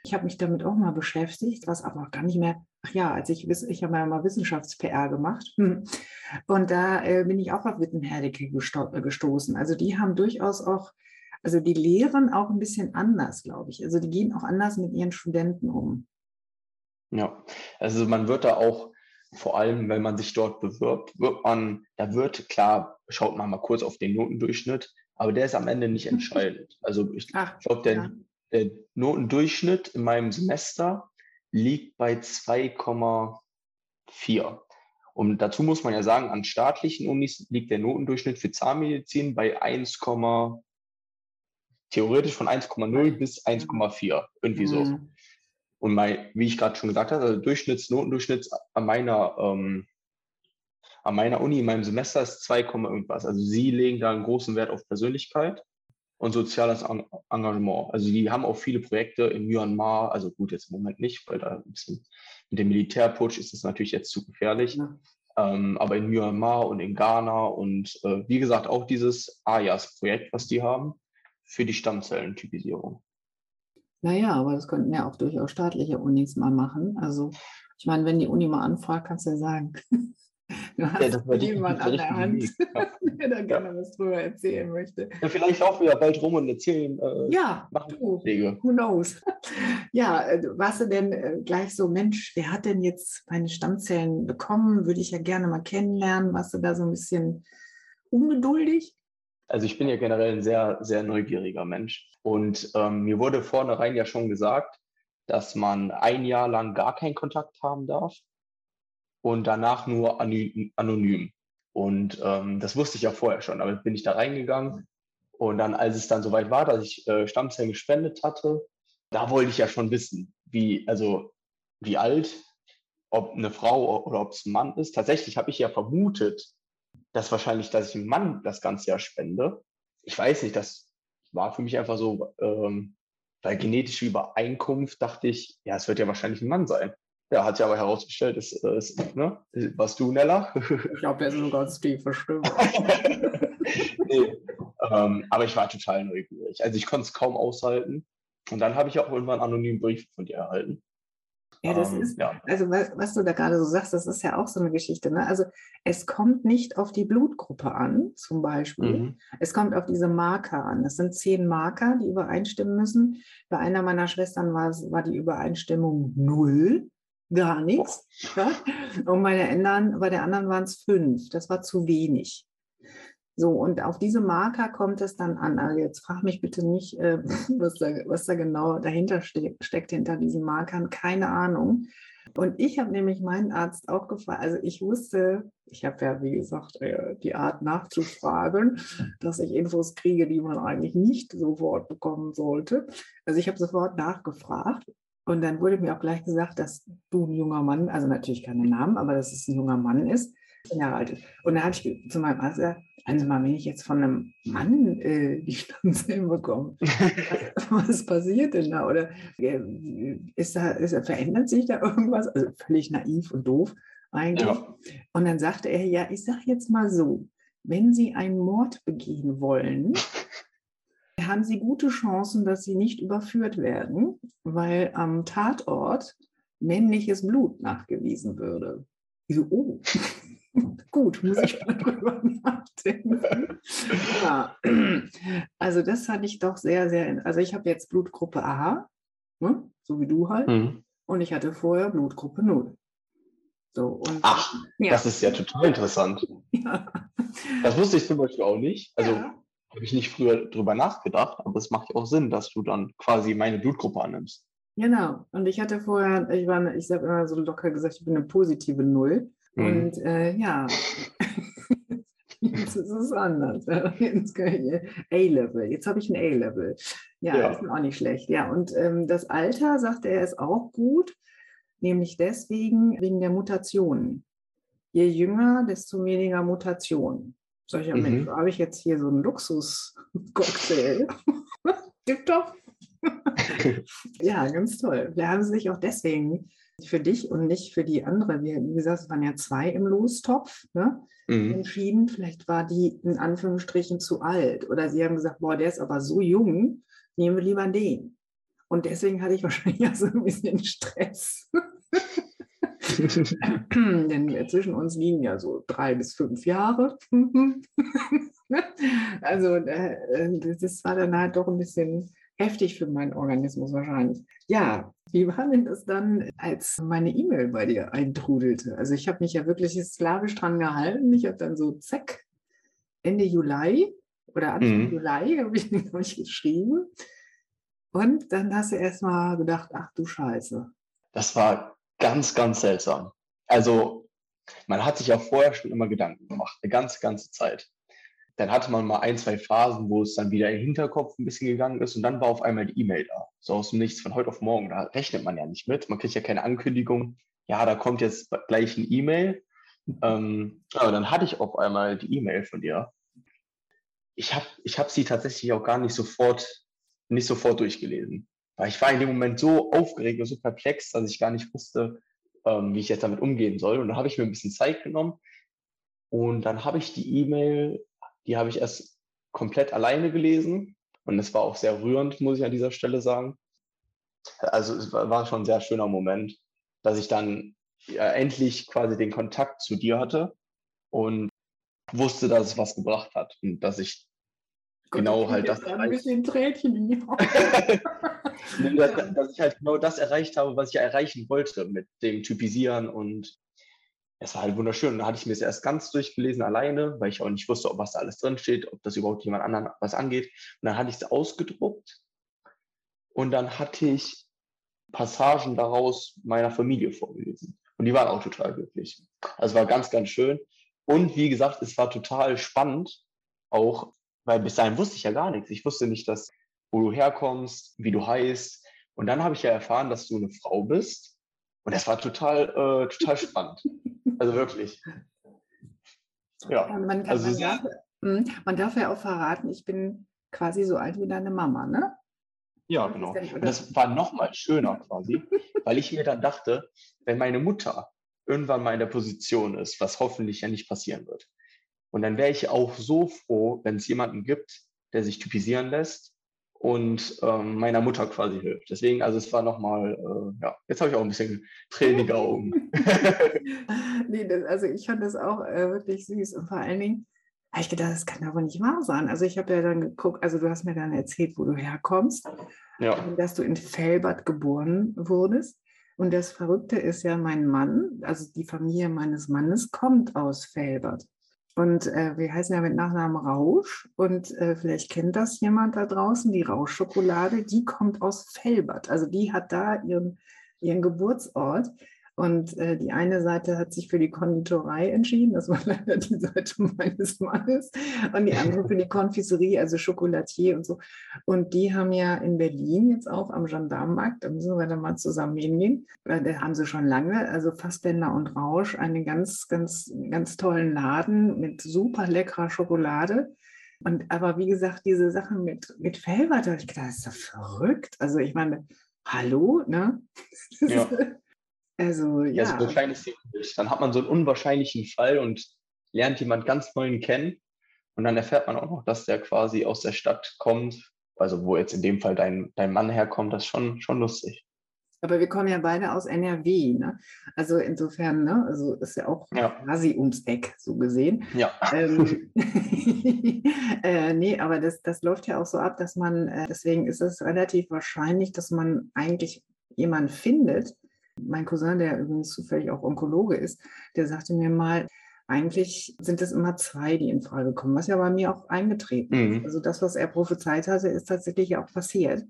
B: Ich habe mich damit auch mal beschäftigt, was aber auch gar nicht mehr, ach ja, als ich, ich habe ja mal Wissenschafts-PR gemacht und da äh, bin ich auch auf Witten-Herdecke gesto äh, gestoßen. Also die haben durchaus auch, also die lehren auch ein bisschen anders, glaube ich. Also die gehen auch anders mit ihren Studenten um.
C: Ja, also man wird da auch, vor allem wenn man sich dort bewirbt, wird man, da wird, klar, schaut man mal kurz auf den Notendurchschnitt, aber der ist am Ende nicht entscheidend. Also ich glaube, der, ja. Der Notendurchschnitt in meinem Semester liegt bei 2,4. Und dazu muss man ja sagen, an staatlichen Unis liegt der Notendurchschnitt für Zahnmedizin bei 1, theoretisch von 1,0 bis 1,4, irgendwie so. Mhm. Und mein, wie ich gerade schon gesagt habe, also Durchschnitts, Notendurchschnitt an meiner, ähm, an meiner Uni in meinem Semester ist 2, irgendwas. Also sie legen da einen großen Wert auf Persönlichkeit und soziales Engagement. Also die haben auch viele Projekte in Myanmar, also gut, jetzt im Moment nicht, weil da ein bisschen mit dem Militärputsch ist das natürlich jetzt zu gefährlich. Ja. Ähm, aber in Myanmar und in Ghana und äh, wie gesagt auch dieses AYAS-Projekt, was die haben, für die Stammzellentypisierung.
B: Naja, aber das könnten ja auch durchaus staatliche Unis mal machen. Also ich meine, wenn die Uni mal anfragt, kannst du ja sagen, du hast ja, jemanden an der Hand, der da gerne was drüber erzählen möchte.
C: Ja, vielleicht laufen wir ja bald rum und erzählen.
B: Äh, ja, du, who knows. ja, äh, warst du denn äh, gleich so, Mensch, wer hat denn jetzt meine Stammzellen bekommen? Würde ich ja gerne mal kennenlernen. Warst du da so ein bisschen ungeduldig?
C: Also ich bin ja generell ein sehr, sehr neugieriger Mensch. Und ähm, mir wurde vornherein ja schon gesagt, dass man ein Jahr lang gar keinen Kontakt haben darf und danach nur anonym. Und ähm, das wusste ich ja vorher schon. Aber bin ich da reingegangen. Und dann, als es dann soweit war, dass ich äh, Stammzellen gespendet hatte, da wollte ich ja schon wissen, wie, also wie alt, ob eine Frau oder ob es ein Mann ist. Tatsächlich habe ich ja vermutet, dass wahrscheinlich, dass ich einem Mann das ganze Jahr spende. Ich weiß nicht, das war für mich einfach so, ähm, weil genetische Übereinkunft dachte ich, ja, es wird ja wahrscheinlich ein Mann sein. Ja, hat sich aber herausgestellt, es ist, ne? Was du, Nella?
B: Ich glaube, er ist eine ganz tiefe Stimme.
C: nee, ähm, aber ich war total neugierig. Also ich konnte es kaum aushalten. Und dann habe ich auch irgendwann einen anonymen Brief von dir erhalten.
B: Ja, das ähm, ist, ja. also was, was, du da gerade so sagst, das ist ja auch so eine Geschichte. Ne? Also es kommt nicht auf die Blutgruppe an, zum Beispiel. Mhm. Es kommt auf diese Marker an. Das sind zehn Marker, die übereinstimmen müssen. Bei einer meiner Schwestern war, war die Übereinstimmung null, gar nichts. Ja? Und bei der, anderen, bei der anderen waren es fünf. Das war zu wenig. So, und auf diese Marker kommt es dann an. Also jetzt frag mich bitte nicht, äh, was, da, was da genau dahinter ste steckt, hinter diesen Markern. Keine Ahnung. Und ich habe nämlich meinen Arzt auch gefragt, also ich wusste, ich habe ja, wie gesagt, äh, die Art nachzufragen, dass ich Infos kriege, die man eigentlich nicht sofort bekommen sollte. Also ich habe sofort nachgefragt. Und dann wurde mir auch gleich gesagt, dass du ein junger Mann, also natürlich keinen Namen, aber dass es ein junger Mann ist, Jahre alt ist. Und da habe ich zu meinem Arzt gesagt, also mal, wenn ich jetzt von einem Mann äh, die Stammzellen bekomme, was passiert denn da? Oder äh, ist da, ist, verändert sich da irgendwas? Also völlig naiv und doof eigentlich. Ja. Und dann sagte er, ja, ich sage jetzt mal so, wenn Sie einen Mord begehen wollen, haben Sie gute Chancen, dass Sie nicht überführt werden, weil am Tatort männliches Blut nachgewiesen würde. Ich so, oh. Gut, muss ich mal drüber nachdenken. Ja, also das fand ich doch sehr, sehr, also ich habe jetzt Blutgruppe A, ne? so wie du halt, mhm. und ich hatte vorher Blutgruppe 0.
C: So, und, Ach, ja. das ist ja total interessant. Ja. Das wusste ich zum Beispiel auch nicht. Also ja. Habe ich nicht früher drüber nachgedacht, aber es macht ja auch Sinn, dass du dann quasi meine Blutgruppe annimmst.
B: Genau. Und ich hatte vorher, ich war, ich habe immer so locker gesagt, ich bin eine positive Null. Mhm. Und äh, ja, ist es anders. A-Level. Jetzt habe ich ein A-Level. Ja, ja, ist auch nicht schlecht. Ja, und ähm, das Alter, sagt er, ist auch gut, nämlich deswegen wegen der Mutationen. Je jünger, desto weniger Mutationen. Sag ich ja, Mensch, mhm. habe ich jetzt hier so einen Luxus-Cocktail. Tipptopp. ja, ganz toll. Wir haben sich auch deswegen für dich und nicht für die andere, wie, wie gesagt, es waren ja zwei im Lostopf, ne? mhm. entschieden. Vielleicht war die in Anführungsstrichen zu alt. Oder sie haben gesagt, boah, der ist aber so jung, nehmen wir lieber den. Und deswegen hatte ich wahrscheinlich auch so ein bisschen Stress. Denn zwischen uns liegen ja so drei bis fünf Jahre. also äh, das war dann halt doch ein bisschen heftig für meinen Organismus wahrscheinlich. Ja, wie war denn das dann, als meine E-Mail bei dir eintrudelte? Also ich habe mich ja wirklich slawisch dran gehalten. Ich habe dann so, zack, Ende Juli oder Anfang mhm. Juli habe ich, hab ich geschrieben. Und dann hast du erst mal gedacht, ach du Scheiße.
C: Das war ganz, ganz seltsam. Also man hat sich ja vorher schon immer Gedanken gemacht, eine ganze, ganze Zeit. Dann hatte man mal ein, zwei Phasen, wo es dann wieder im Hinterkopf ein bisschen gegangen ist und dann war auf einmal die E-Mail da. So aus dem Nichts von heute auf morgen. Da rechnet man ja nicht mit. Man kriegt ja keine Ankündigung. Ja, da kommt jetzt gleich eine E-Mail. Ähm, aber dann hatte ich auf einmal die E-Mail von dir. Ich habe ich hab sie tatsächlich auch gar nicht sofort, nicht sofort durchgelesen. Weil ich war in dem Moment so aufgeregt und so perplex, dass ich gar nicht wusste, ähm, wie ich jetzt damit umgehen soll. Und dann habe ich mir ein bisschen Zeit genommen. Und dann habe ich die E-Mail die habe ich erst komplett alleine gelesen und es war auch sehr rührend, muss ich an dieser Stelle sagen. Also es war schon ein sehr schöner Moment, dass ich dann ja, endlich quasi den Kontakt zu dir hatte und wusste, dass es was gebracht hat und dass ich genau halt das
B: die
C: dass, dass ich halt genau das erreicht habe, was ich erreichen wollte mit dem Typisieren und es war halt wunderschön. Und da hatte ich mir es erst ganz durchgelesen alleine, weil ich auch nicht wusste, ob was da alles drin steht, ob das überhaupt jemand anderen was angeht. Und dann hatte ich es ausgedruckt und dann hatte ich Passagen daraus meiner Familie vorgelesen. Und die waren auch total glücklich. Also war ganz, ganz schön. Und wie gesagt, es war total spannend, auch, weil bis dahin wusste ich ja gar nichts. Ich wusste nicht, dass, wo du herkommst, wie du heißt. Und dann habe ich ja erfahren, dass du eine Frau bist. Und das war total, äh, total spannend. Also wirklich.
B: Ja. Man, kann, also, man, darf, hm, man darf ja auch verraten, ich bin quasi so alt wie deine Mama, ne?
C: Ja, genau. Und das war noch mal schöner quasi, weil ich mir dann dachte, wenn meine Mutter irgendwann mal in der Position ist, was hoffentlich ja nicht passieren wird, und dann wäre ich auch so froh, wenn es jemanden gibt, der sich typisieren lässt und ähm, meiner Mutter quasi hilft. Deswegen, also es war nochmal, äh, ja, jetzt habe ich auch ein bisschen tränige Augen.
B: nee, das, also ich fand das auch äh, wirklich süß und vor allen Dingen habe ich gedacht, das kann aber nicht wahr sein. Also ich habe ja dann geguckt, also du hast mir dann erzählt, wo du herkommst, ja. dass du in Fellbad geboren wurdest. Und das Verrückte ist ja, mein Mann, also die Familie meines Mannes kommt aus Fellbad. Und äh, wir heißen ja mit Nachnamen Rausch. Und äh, vielleicht kennt das jemand da draußen, die Rauschschokolade, die kommt aus Fellbad. Also die hat da ihren, ihren Geburtsort. Und äh, die eine Seite hat sich für die Konditorei entschieden, das war leider die Seite meines Mannes, und die andere für die Konfiserie, also Chocolatier und so. Und die haben ja in Berlin jetzt auch am Gendarmenmarkt, da müssen wir dann mal zusammen hingehen, da haben sie schon lange, also Fassbänder und Rausch, einen ganz, ganz, ganz tollen Laden mit super leckerer Schokolade. Und aber wie gesagt, diese Sachen mit, mit habe ich gedacht, das ist doch verrückt. Also ich meine, hallo, ne?
C: Ja. Also, ja. Also wahrscheinlich Dann hat man so einen unwahrscheinlichen Fall und lernt jemand ganz neuen kennen. Und dann erfährt man auch noch, dass der quasi aus der Stadt kommt. Also, wo jetzt in dem Fall dein, dein Mann herkommt, das ist schon, schon lustig.
B: Aber wir kommen ja beide aus NRW, ne? Also insofern, ne? Also ist ja auch ja. quasi ums Eck, so gesehen.
C: Ja.
B: Ähm, äh, nee, aber das, das läuft ja auch so ab, dass man, äh, deswegen ist es relativ wahrscheinlich, dass man eigentlich jemanden findet, mein Cousin, der übrigens zufällig auch Onkologe ist, der sagte mir mal, eigentlich sind es immer zwei, die in Frage kommen, was ja bei mir auch eingetreten mhm. ist. Also das, was er prophezeit hatte, ist tatsächlich auch passiert.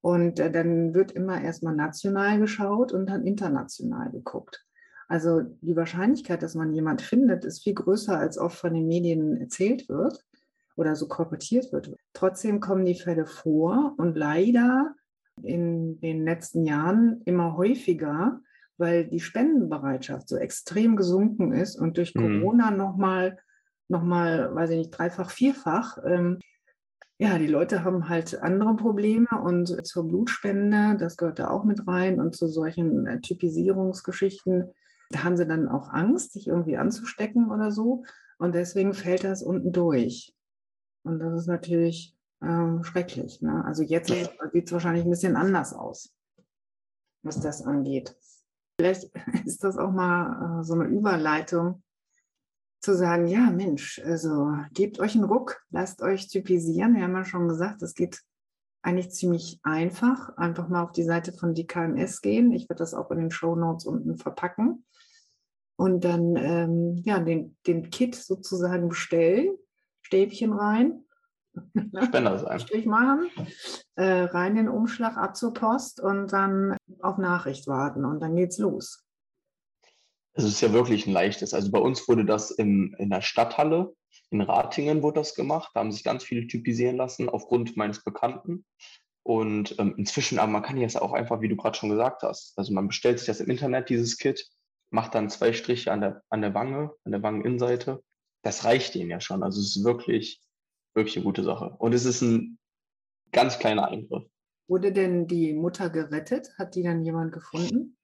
B: Und äh, dann wird immer erstmal national geschaut und dann international geguckt. Also die Wahrscheinlichkeit, dass man jemand findet, ist viel größer, als oft von den Medien erzählt wird oder so korportiert wird. Trotzdem kommen die Fälle vor und leider in den letzten Jahren immer häufiger, weil die Spendenbereitschaft so extrem gesunken ist und durch mhm. Corona nochmal, noch mal, weiß ich nicht, dreifach, vierfach. Ähm, ja, die Leute haben halt andere Probleme und zur Blutspende, das gehört da auch mit rein und zu solchen äh, Typisierungsgeschichten, da haben sie dann auch Angst, sich irgendwie anzustecken oder so. Und deswegen fällt das unten durch. Und das ist natürlich ähm, schrecklich. Ne? Also jetzt sieht es wahrscheinlich ein bisschen anders aus, was das angeht. Vielleicht ist das auch mal äh, so eine Überleitung zu sagen, ja Mensch, also gebt euch einen Ruck, lasst euch typisieren. Wir haben ja schon gesagt, es geht eigentlich ziemlich einfach. Einfach mal auf die Seite von DKMS gehen. Ich werde das auch in den Show Notes unten verpacken. Und dann ähm, ja, den, den Kit sozusagen bestellen, Stäbchen rein
C: Spender sein.
B: Strich machen, äh, rein in den Umschlag, ab zur Post und dann auf Nachricht warten und dann geht's los.
C: Es ist ja wirklich ein leichtes. Also bei uns wurde das in, in der Stadthalle, in Ratingen wurde das gemacht. Da haben sich ganz viele typisieren lassen aufgrund meines Bekannten. Und ähm, inzwischen, aber man kann jetzt auch einfach, wie du gerade schon gesagt hast, also man bestellt sich das im Internet, dieses Kit, macht dann zwei Striche an der, an der Wange, an der Wangeninnenseite. Das reicht ihnen ja schon. Also es ist wirklich wirklich eine gute Sache. Und es ist ein ganz kleiner Eingriff.
B: Wurde denn die Mutter gerettet? Hat die dann jemand gefunden?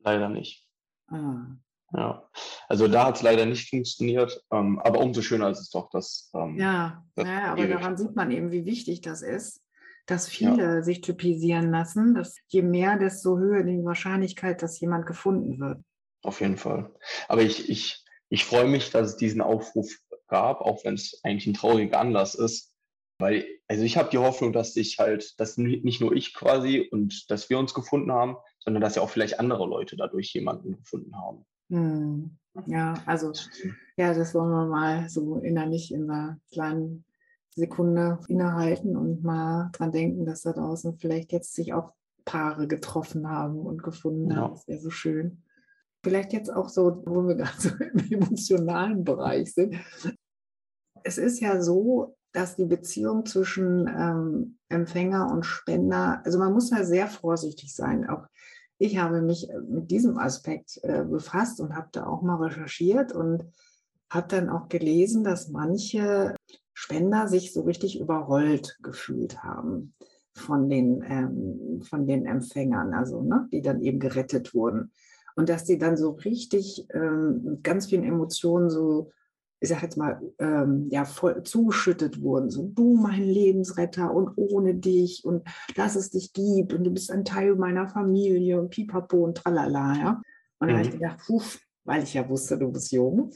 C: Leider nicht. Ah. Ja, also da hat es leider nicht funktioniert, ähm, aber umso schöner ist es doch, dass.
B: Ähm, ja, das ja aber daran sieht man eben, wie wichtig das ist, dass viele ja. sich typisieren lassen. Dass je mehr, desto höher die Wahrscheinlichkeit, dass jemand gefunden wird.
C: Auf jeden Fall. Aber ich, ich, ich freue mich, dass es diesen Aufruf gab, auch wenn es eigentlich ein trauriger Anlass ist. Weil, also ich habe die Hoffnung, dass ich halt, dass nicht nur ich quasi und dass wir uns gefunden haben, sondern dass ja auch vielleicht andere Leute dadurch jemanden gefunden haben.
B: Hm. Ja, also ja, das wollen wir mal so innerlich in einer kleinen Sekunde innehalten und mal dran denken, dass da draußen vielleicht jetzt sich auch Paare getroffen haben und gefunden ja. haben. Das wäre so schön. Vielleicht jetzt auch so, wo wir gerade so im emotionalen Bereich sind es ist ja so, dass die Beziehung zwischen ähm, Empfänger und Spender, also man muss da sehr vorsichtig sein. Auch ich habe mich äh, mit diesem Aspekt äh, befasst und habe da auch mal recherchiert und habe dann auch gelesen, dass manche Spender sich so richtig überrollt gefühlt haben von den, ähm, von den Empfängern, also ne, die dann eben gerettet wurden. Und dass die dann so richtig ähm, mit ganz vielen Emotionen so ich sage jetzt mal, ähm, ja, voll zugeschüttet wurden. So, du mein Lebensretter und ohne dich und dass es dich gibt und du bist ein Teil meiner Familie und pipapo und tralala, ja. Und dann mhm. habe ich gedacht, puh, weil ich ja wusste, du bist jung,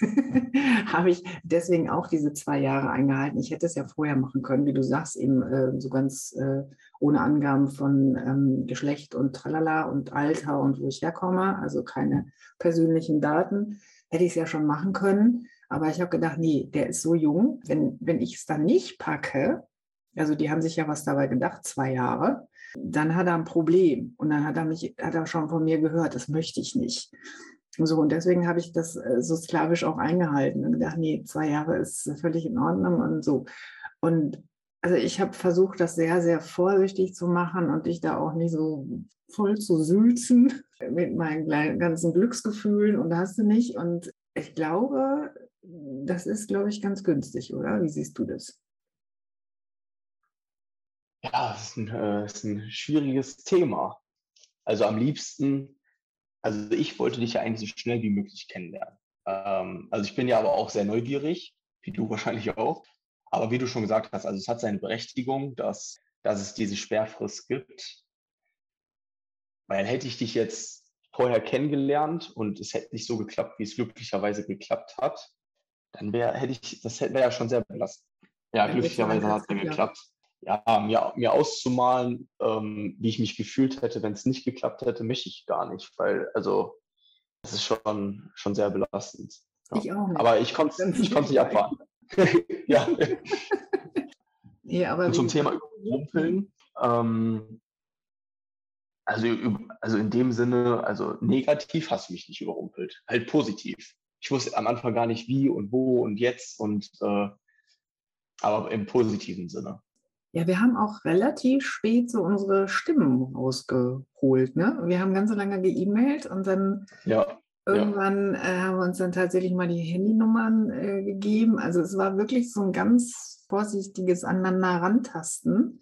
B: habe ich deswegen auch diese zwei Jahre eingehalten. Ich hätte es ja vorher machen können, wie du sagst, eben äh, so ganz äh, ohne Angaben von ähm, Geschlecht und tralala und Alter und wo ich herkomme, also keine persönlichen Daten hätte ich es ja schon machen können. Aber ich habe gedacht, nee, der ist so jung. Wenn, wenn ich es dann nicht packe, also die haben sich ja was dabei gedacht, zwei Jahre, dann hat er ein Problem. Und dann hat er mich, hat er schon von mir gehört, das möchte ich nicht. So, und deswegen habe ich das äh, so sklavisch auch eingehalten und gedacht, nee, zwei Jahre ist völlig in Ordnung und so. Und also ich habe versucht, das sehr, sehr vorsichtig zu machen und dich da auch nicht so voll zu sülzen mit meinen ganzen Glücksgefühlen und hast du nicht. Und ich glaube, das ist, glaube ich, ganz günstig, oder? Wie siehst du das?
C: Ja, das ist ein, äh, ist ein schwieriges Thema. Also am liebsten, also ich wollte dich ja eigentlich so schnell wie möglich kennenlernen. Ähm, also ich bin ja aber auch sehr neugierig, wie du wahrscheinlich auch. Aber wie du schon gesagt hast, also es hat seine Berechtigung, dass, dass es diese Sperrfrist gibt. Weil hätte ich dich jetzt vorher kennengelernt und es hätte nicht so geklappt, wie es glücklicherweise geklappt hat, dann wäre, hätte ich, das wäre ja schon sehr belastend. Ja, ja glücklicherweise hat es dann geklappt. Ja, mir, mir auszumalen, ähm, wie ich mich gefühlt hätte, wenn es nicht geklappt hätte, möchte ich gar nicht, weil, also, das ist schon, schon sehr belastend. Ja. Ich auch nicht. Aber ich konnte es nicht abwarten. ja.
B: ja aber
C: zum Thema Überrumpeln. Ähm, Also, also in dem Sinne, also negativ hast du mich nicht überrumpelt, halt positiv. Ich wusste am Anfang gar nicht wie und wo und jetzt und äh, aber im positiven Sinne.
B: Ja, wir haben auch relativ spät so unsere Stimmen rausgeholt. Ne? Wir haben ganz so lange geemailt und dann
C: ja,
B: irgendwann ja. Äh, haben wir uns dann tatsächlich mal die Handynummern äh, gegeben. Also es war wirklich so ein ganz vorsichtiges Aneinander rantasten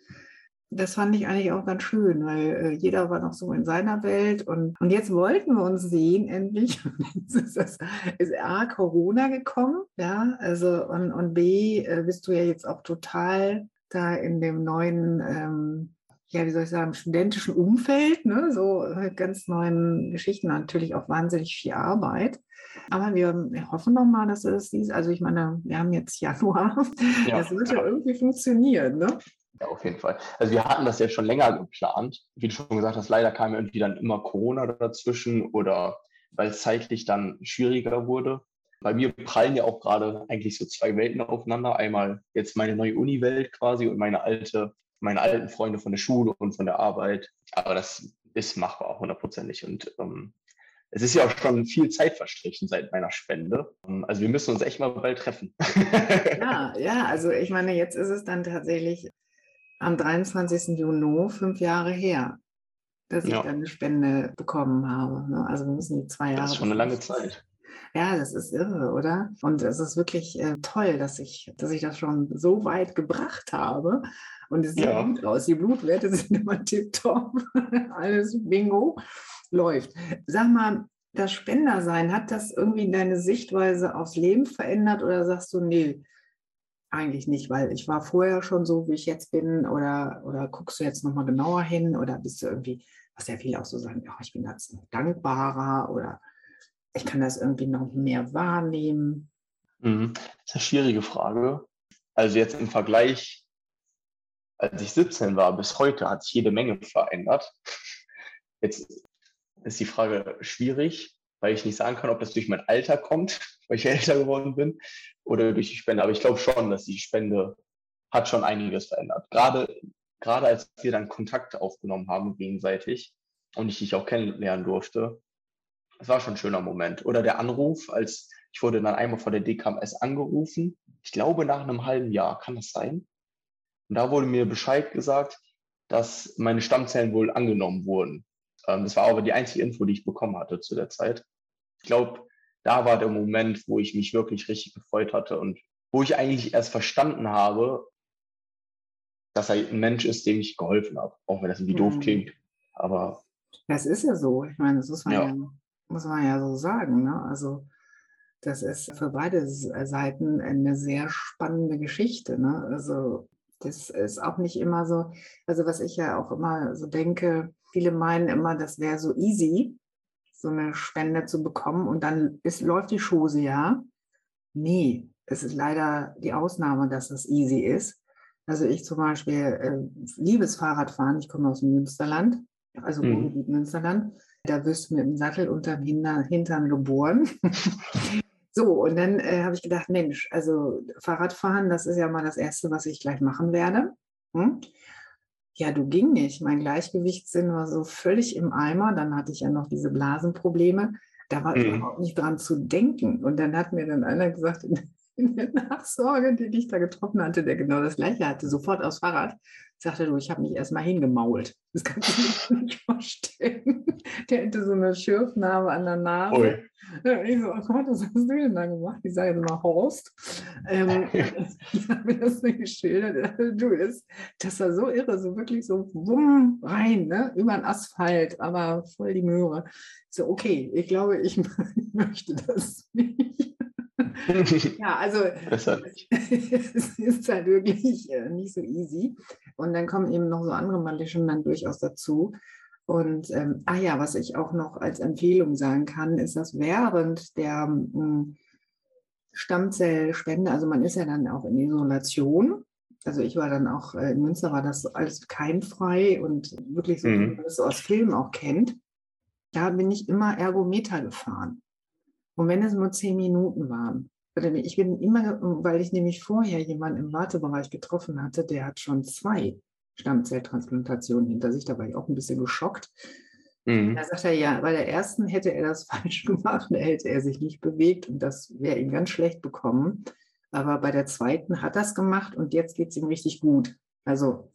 B: das fand ich eigentlich auch ganz schön, weil äh, jeder war noch so in seiner Welt und, und jetzt wollten wir uns sehen endlich. jetzt ist, das, ist A, Corona gekommen, ja, also und, und B, äh, bist du ja jetzt auch total da in dem neuen, ähm, ja, wie soll ich sagen, studentischen Umfeld, ne, so äh, ganz neuen Geschichten, natürlich auch wahnsinnig viel Arbeit. Aber wir, wir hoffen noch mal, dass es dies, also ich meine, wir haben jetzt Januar, ja. das wird ja irgendwie funktionieren, ne?
C: Ja, auf jeden Fall. Also wir hatten das ja schon länger geplant. Wie du schon gesagt hast, leider kam irgendwie dann immer Corona dazwischen oder weil es zeitlich dann schwieriger wurde. Bei mir prallen ja auch gerade eigentlich so zwei Welten aufeinander. Einmal jetzt meine neue Uni-Welt quasi und meine alte, meine alten Freunde von der Schule und von der Arbeit. Aber das ist machbar, hundertprozentig. Und ähm, es ist ja auch schon viel Zeit verstrichen seit meiner Spende. Also wir müssen uns echt mal bald treffen.
B: ja, ja, also ich meine, jetzt ist es dann tatsächlich am 23. Juni, fünf Jahre her, dass ja. ich eine Spende bekommen habe. Ne? Also wir müssen die zwei Jahre.
C: Das ist schon eine lange Zeit.
B: Ja, das ist irre, oder? Und es ist wirklich äh, toll, dass ich, dass ich das schon so weit gebracht habe. Und es sieht ja. gut aus. Die Blutwerte sind immer tipptopp. Alles Bingo läuft. Sag mal, das Spendersein, hat das irgendwie deine Sichtweise aufs Leben verändert oder sagst du, nee, eigentlich nicht, weil ich war vorher schon so, wie ich jetzt bin, oder, oder guckst du jetzt nochmal genauer hin oder bist du irgendwie, was ja viele auch so sagen, oh, ich bin jetzt dankbarer oder ich kann das irgendwie noch mehr wahrnehmen.
C: Mhm. Das ist eine schwierige Frage. Also jetzt im Vergleich, als ich 17 war, bis heute hat sich jede Menge verändert. Jetzt ist die Frage schwierig, weil ich nicht sagen kann, ob das durch mein Alter kommt, weil ich älter geworden bin, oder durch die Spende. Aber ich glaube schon, dass die Spende hat schon einiges verändert. Gerade, gerade als wir dann Kontakt aufgenommen haben gegenseitig und ich dich auch kennenlernen durfte, das war schon ein schöner Moment. Oder der Anruf, als ich wurde dann einmal vor der DKMS angerufen, ich glaube nach einem halben Jahr, kann das sein? Und da wurde mir Bescheid gesagt, dass meine Stammzellen wohl angenommen wurden. Ähm, das war aber die einzige Info, die ich bekommen hatte zu der Zeit. Ich glaube, da war der Moment, wo ich mich wirklich richtig gefreut hatte und wo ich eigentlich erst verstanden habe, dass er ein Mensch ist, dem ich geholfen habe, auch wenn das irgendwie mhm. doof klingt. Aber
B: das ist ja so. Ich meine, das muss man ja, ja muss man ja so sagen. Ne? Also das ist für beide Seiten eine sehr spannende Geschichte. Ne? Also das ist auch nicht immer so. Also was ich ja auch immer so denke, viele meinen immer, das wäre so easy so eine Spende zu bekommen und dann ist, läuft die Chose ja. Nee, es ist leider die Ausnahme, dass das easy ist. Also ich zum Beispiel äh, liebes Fahrradfahren, ich komme aus dem Münsterland, also mhm. Münsterland. Da wirst du mit dem Sattel unterm Hintern geboren. so, und dann äh, habe ich gedacht, Mensch, also Fahrradfahren, das ist ja mal das Erste, was ich gleich machen werde. Hm? Ja, du ging nicht. Mein Gleichgewichtssinn war so völlig im Eimer. Dann hatte ich ja noch diese Blasenprobleme. Da war mhm. überhaupt nicht dran zu denken. Und dann hat mir dann einer gesagt, in der Nachsorge, die ich da getroffen hatte, der genau das gleiche hatte, sofort aufs Fahrrad, sagte du, ich habe mich erstmal hingemault. Das kannst du dir nicht vorstellen. Der hätte so eine Schürfnarbe an der Nase. Ui. Ich so, oh Gott, was hast du denn da gemacht? Ich sage jetzt mal Horst. Ähm, ich habe mir das so geschildert. Du, das, das war so irre, so wirklich so wumm rein, ne? über den Asphalt, aber voll die Möhre. So, okay, ich glaube, ich möchte das nicht. ja, also es ist halt wirklich äh, nicht so easy. Und dann kommen eben noch so andere Malischen dann durchaus dazu. Und ähm, ah ja, was ich auch noch als Empfehlung sagen kann, ist, dass während der ähm, Stammzellspende, also man ist ja dann auch in Isolation. Also ich war dann auch äh, in Münster, war das alles keimfrei und wirklich so, mhm. wie man das aus Filmen auch kennt. Da bin ich immer Ergometer gefahren. Und wenn es nur zehn Minuten waren. Ich bin immer, weil ich nämlich vorher jemanden im Wartebereich getroffen hatte, der hat schon zwei Stammzelltransplantation hinter sich. Da war ich auch ein bisschen geschockt. Mhm. Da sagt er, ja, bei der ersten hätte er das falsch gemacht, da hätte er sich nicht bewegt und das wäre ihm ganz schlecht bekommen. Aber bei der zweiten hat er es gemacht und jetzt geht es ihm richtig gut. Also,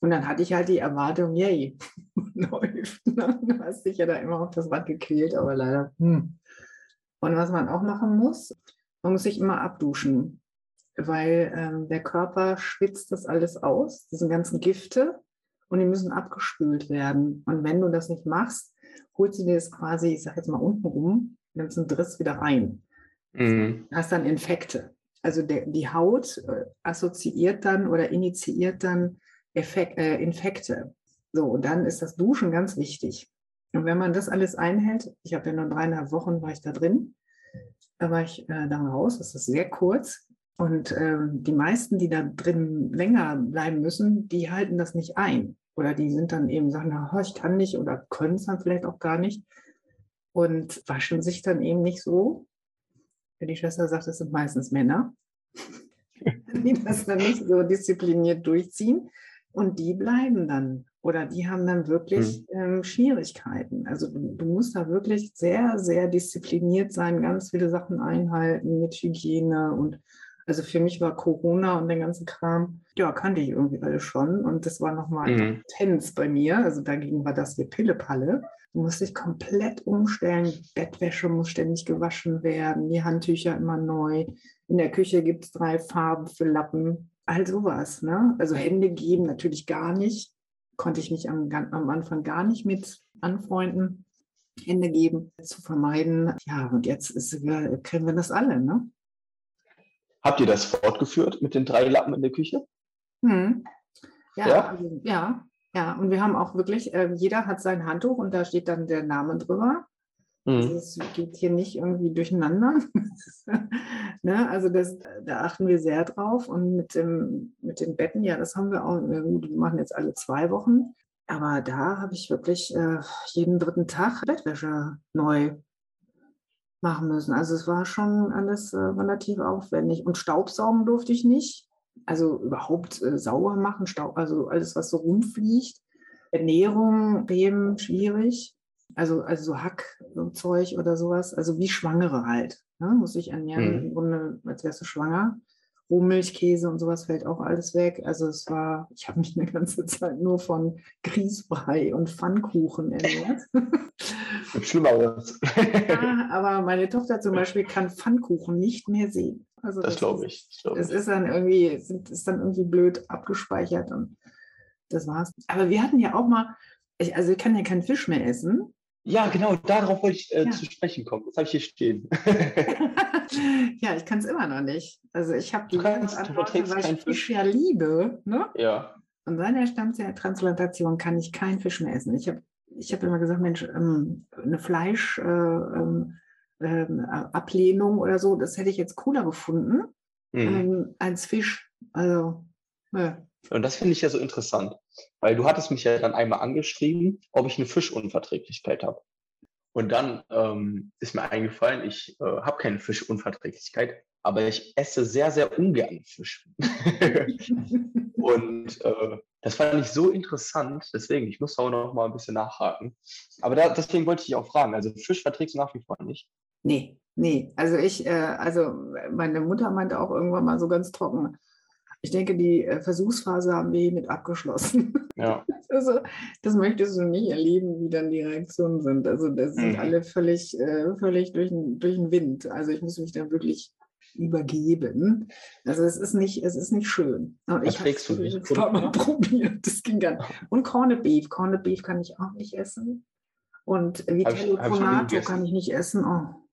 B: und dann hatte ich halt die Erwartung, yay, läuft. Du hast dich ja da immer auf das Rad gequält, aber leider. Hm. Und was man auch machen muss, man muss sich immer abduschen, weil ähm, der Körper schwitzt das alles aus, diese ganzen Gifte, und die müssen abgespült werden. Und wenn du das nicht machst, holst du dir das quasi, ich sag jetzt mal unten rum, nimmst einen Driss wieder rein. Mhm. Hast dann Infekte. Also der, die Haut äh, assoziiert dann oder initiiert dann Effekt, äh, Infekte. So, und dann ist das Duschen ganz wichtig. Und wenn man das alles einhält, ich habe ja nur dreieinhalb Wochen, war ich da drin, da war ich äh, dann raus, das ist sehr kurz. Und ähm, die meisten, die da drin länger bleiben müssen, die halten das nicht ein. Oder die sind dann eben sagen, na, ich kann nicht oder können es dann vielleicht auch gar nicht. Und waschen sich dann eben nicht so, die Schwester sagt, es sind meistens Männer, die das dann nicht so diszipliniert durchziehen. Und die bleiben dann oder die haben dann wirklich mhm. ähm, Schwierigkeiten. Also du, du, musst da wirklich sehr, sehr diszipliniert sein, ganz viele Sachen einhalten mit Hygiene und also für mich war Corona und der ganze Kram, ja, kannte ich irgendwie alle schon. Und das war nochmal mhm. intens bei mir. Also dagegen war das wie Pillepalle. Du musst dich komplett umstellen. Bettwäsche muss ständig gewaschen werden, die Handtücher immer neu. In der Küche gibt es drei Farben für Lappen. All sowas. Ne? Also Hände geben natürlich gar nicht. Konnte ich mich am, am Anfang gar nicht mit anfreunden. Hände geben, zu vermeiden. Ja, und jetzt ist, ja, kennen wir das alle. Ne?
C: Habt ihr das fortgeführt mit den drei Lappen in der Küche?
B: Hm. Ja, ja? Also, ja, ja, und wir haben auch wirklich, äh, jeder hat sein Handtuch und da steht dann der Name drüber. Mhm. Also es geht hier nicht irgendwie durcheinander. ne? Also das, da achten wir sehr drauf. Und mit, dem, mit den Betten, ja, das haben wir auch. Wir machen jetzt alle zwei Wochen. Aber da habe ich wirklich äh, jeden dritten Tag Bettwäsche neu machen müssen. Also es war schon alles äh, relativ aufwendig. Und Staubsaugen durfte ich nicht also überhaupt äh, sauber machen, Staub, also alles, was so rumfliegt. Ernährung, Themen schwierig. Also, also so Hackzeug oder sowas, also wie Schwangere halt. Ne? Muss ich ernähren, mhm. im Grunde, als wärst du schwanger. Rohmilchkäse und sowas fällt auch alles weg. Also es war, ich habe mich eine ganze Zeit nur von Grießbrei und Pfannkuchen ernährt.
C: Schlimmeres.
B: ja, aber meine Tochter zum Beispiel kann Pfannkuchen nicht mehr sehen.
C: Also das, das glaube ich.
B: Es ist dann irgendwie, ist dann irgendwie blöd abgespeichert und das war's. Aber wir hatten ja auch mal, ich, also ich kann ja keinen Fisch mehr essen.
C: Ja, genau, darauf wollte ich äh, ja. zu sprechen kommen. Das habe ich hier stehen.
B: ja, ich kann es immer noch nicht. Also ich habe die Antworten, weil ich Fisch ja liebe. Ne?
C: Ja.
B: Und seit der Stammzelltransplantation kann ich keinen Fisch mehr essen. Ich habe ich hab immer gesagt, Mensch, ähm, eine Fleisch, äh, ähm, ähm, Ablehnung oder so, das hätte ich jetzt cooler gefunden mhm. ähm, als Fisch. Also,
C: ja. Und das finde ich ja so interessant, weil du hattest mich ja dann einmal angeschrieben, ob ich eine Fischunverträglichkeit habe. Und dann ähm, ist mir eingefallen, ich äh, habe keine Fischunverträglichkeit, aber ich esse sehr, sehr ungern Fisch. und äh, das fand ich so interessant, deswegen, ich muss auch noch mal ein bisschen nachhaken. Aber da, deswegen wollte ich auch fragen, also Fisch verträgst du nach wie vor nicht?
B: Nee, nee. Also ich, äh, also meine Mutter meinte auch irgendwann mal so ganz trocken, ich denke, die äh, Versuchsphase haben wir hiermit abgeschlossen.
C: Ja.
B: Also, das möchtest du nicht erleben, wie dann die Reaktionen sind. Also das sind mhm. alle völlig, äh, völlig durch, durch den Wind. Also ich muss mich da wirklich übergeben. Also es ist nicht, es ist nicht schön.
C: Und ich habe es ein
B: paar Mal probiert. Das ging nicht. Und Corned Beef. Corned Beef kann ich auch nicht essen. Und Vitello Tonato kann ich nicht essen. Oh.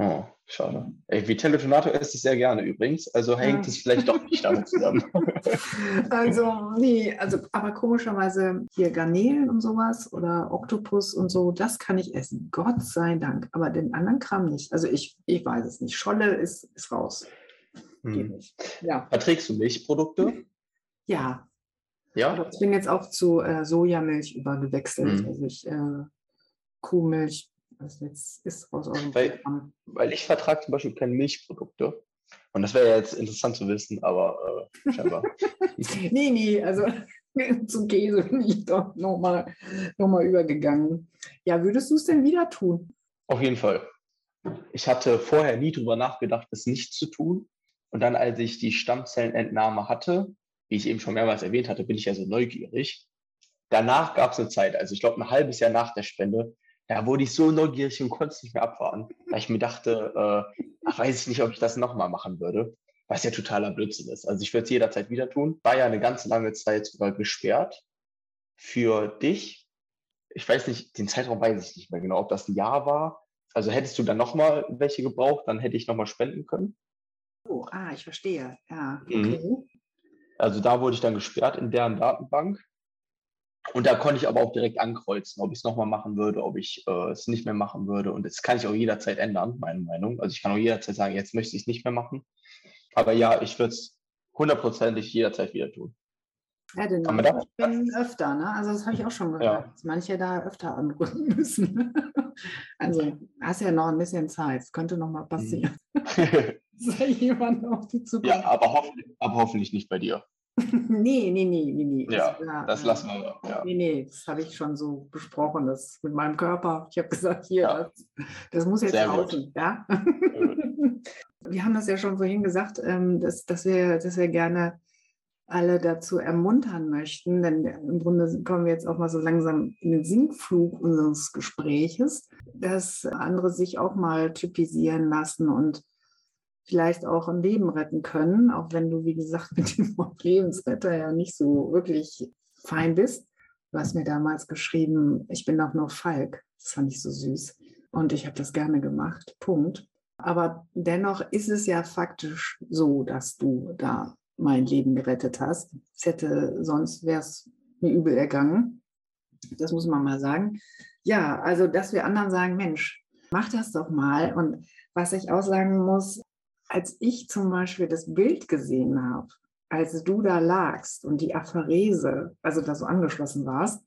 C: Oh, schade. Ey, Vitello Tonato esse ich sehr gerne übrigens. Also hängt ja. es vielleicht doch nicht damit zusammen.
B: also, nee, also, aber komischerweise hier Garnelen und sowas oder Oktopus und so, das kann ich essen. Gott sei Dank. Aber den anderen Kram nicht. Also ich, ich weiß es nicht. Scholle ist, ist raus.
C: Hm. Geht nicht. Ja. Verträgst du Milchprodukte?
B: Ja.
C: Ja.
B: Ich bin jetzt auch zu äh, Sojamilch übergewechselt. Hm. Also ich äh, Kuhmilch was jetzt ist aus eurem
C: weil, Programm? Weil ich vertrage zum Beispiel keine Milchprodukte. Und das wäre ja jetzt interessant zu wissen, aber äh, scheinbar.
B: nee, nee, also Zu Käse bin ich doch nochmal noch mal übergegangen. Ja, würdest du es denn wieder tun?
C: Auf jeden Fall. Ich hatte vorher nie drüber nachgedacht, es nicht zu tun. Und dann, als ich die Stammzellenentnahme hatte, wie ich eben schon mehrmals erwähnt hatte, bin ich ja so neugierig. Danach gab es eine Zeit, also ich glaube ein halbes Jahr nach der Spende, da wurde ich so neugierig und konnte es nicht mehr abwarten, weil ich mir dachte, äh, ach, weiß ich nicht, ob ich das nochmal machen würde, was ja totaler Blödsinn ist. Also ich würde es jederzeit wieder tun. War ja eine ganz lange Zeit sogar gesperrt für dich. Ich weiß nicht, den Zeitraum weiß ich nicht mehr genau, ob das ein Jahr war. Also hättest du dann nochmal welche gebraucht, dann hätte ich nochmal spenden können.
B: Oh, ah, ich verstehe. Ja,
C: Mhm.
B: okay.
C: Also da wurde ich dann gesperrt in deren Datenbank. Und da konnte ich aber auch direkt ankreuzen, ob ich es nochmal machen würde, ob ich äh, es nicht mehr machen würde. Und das kann ich auch jederzeit ändern, meine Meinung. Also ich kann auch jederzeit sagen, jetzt möchte ich es nicht mehr machen. Aber ja, ich würde es hundertprozentig jederzeit wieder tun.
B: Ja, denn
C: Kann man da-
B: ich bin öfter, ne? Also das habe ich auch schon gehört,
C: Ja.
B: dass manche da öfter anrufen müssen. Also hast ja noch ein bisschen Zeit. Es könnte noch mal passieren. Da jemand auf die Zukunft.
C: ja, aber, hoffentlich, aber hoffentlich nicht bei dir.
B: nee, nee, nee, nee, nee.
C: Ja,
B: Also da,
C: Das
B: äh,
C: lassen wir. Ja.
B: Nee, nee, das habe ich schon so besprochen, das mit meinem Körper. Ich habe gesagt, hier,
C: Ja.
B: das, das muss jetzt laufen, ja. wir haben das ja schon vorhin gesagt, ähm, dass, dass, wir, dass wir gerne alle dazu ermuntern möchten, denn im Grunde kommen wir jetzt auch mal so langsam in den Sinkflug unseres Gespräches, dass andere sich auch mal typisieren lassen und vielleicht auch ein Leben retten können, auch wenn du, wie gesagt, mit dem Wort Lebensretter ja nicht so wirklich fein bist. Du hast mir damals geschrieben, ich bin doch nur Falk. Das fand ich so süß. Und ich habe das gerne gemacht. Punkt. Aber dennoch ist es ja faktisch so, dass du da mein Leben gerettet hast. Es hätte, sonst wäre es mir übel ergangen. Das muss man mal sagen. Ja, also, dass wir anderen sagen, Mensch, mach das doch mal. Und was ich auch sagen muss, als ich zum Beispiel das Bild gesehen habe, als du da lagst und die Apharese, also da so angeschlossen warst,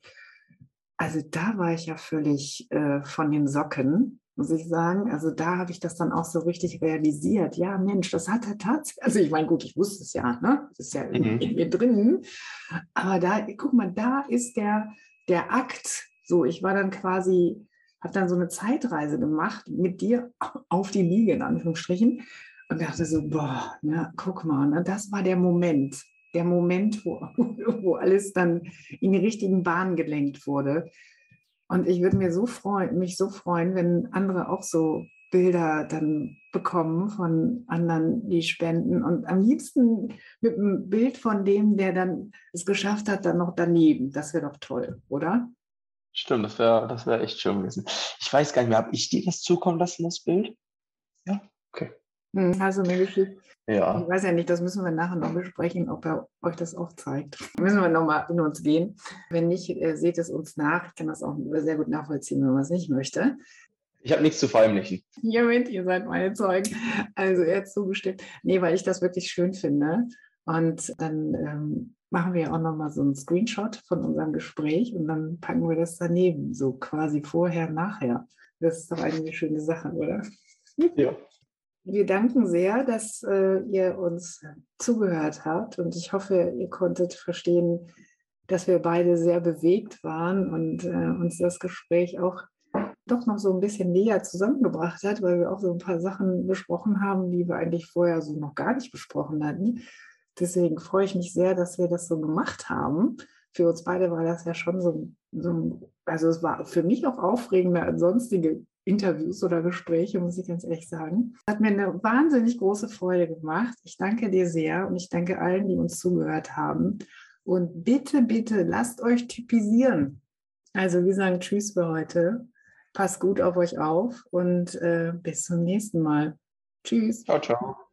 B: also da war ich ja völlig äh, von den Socken, muss ich sagen. Also da habe ich das dann auch so richtig realisiert. Ja, Mensch, das hat er tatsächlich. Also ich meine, gut, ich wusste es ja, ne? Das ist ja in,
C: Mhm.
B: in mir drin. Aber da, guck mal, da ist der, der Akt. So, ich war dann quasi, habe dann so eine Zeitreise gemacht mit dir auf die Liege, in Anführungsstrichen. Und dachte so, boah, ne, guck mal, ne, das war der Moment. Der Moment, wo, wo alles dann in die richtigen Bahnen gelenkt wurde. Und ich würde mir so freuen, mich so freuen, wenn andere auch so Bilder dann bekommen von anderen, die spenden. Und am liebsten mit einem Bild von dem, der dann es geschafft hat, dann noch daneben. Das wäre doch toll, oder?
C: Stimmt, das wäre das wär echt schön gewesen. Ich weiß gar nicht mehr, habe ich dir das zukommen lassen, das Bild?
B: Hm, Hast du mir geschickt?
C: Ja.
B: Ich weiß ja nicht, das müssen wir nachher noch besprechen, ob er euch das auch zeigt. Müssen wir nochmal in uns gehen. Wenn nicht, äh, seht es uns nach. Ich kann das auch sehr gut nachvollziehen, wenn man es nicht möchte.
C: Ich habe nichts zu verheimlichen.
B: Hiermit, ihr seid meine Zeugen. Also er hat zugestimmt. Nee, weil ich das wirklich schön finde. Und dann ähm, machen wir auch nochmal so einen Screenshot von unserem Gespräch und dann packen wir das daneben, so quasi vorher, nachher. Das ist doch eigentlich eine schöne Sache, oder?
C: Ja.
B: Wir danken sehr, dass äh, ihr uns zugehört habt und ich hoffe, ihr konntet verstehen, dass wir beide sehr bewegt waren und äh, uns das Gespräch auch doch noch so ein bisschen näher zusammengebracht hat, weil wir auch so ein paar Sachen besprochen haben, die wir eigentlich vorher so noch gar nicht besprochen hatten. Deswegen freue ich mich sehr, dass wir das so gemacht haben. Für uns beide war das ja schon so, so also es war für mich auch aufregender als sonstige Interviews oder Gespräche, muss ich ganz ehrlich sagen. Hat mir eine wahnsinnig große Freude gemacht. Ich danke dir sehr und ich danke allen, die uns zugehört haben. Und bitte, bitte lasst euch typisieren. Also wir sagen Tschüss für heute. Passt gut auf euch auf und äh, bis zum nächsten Mal. Tschüss.
C: Ciao, ciao.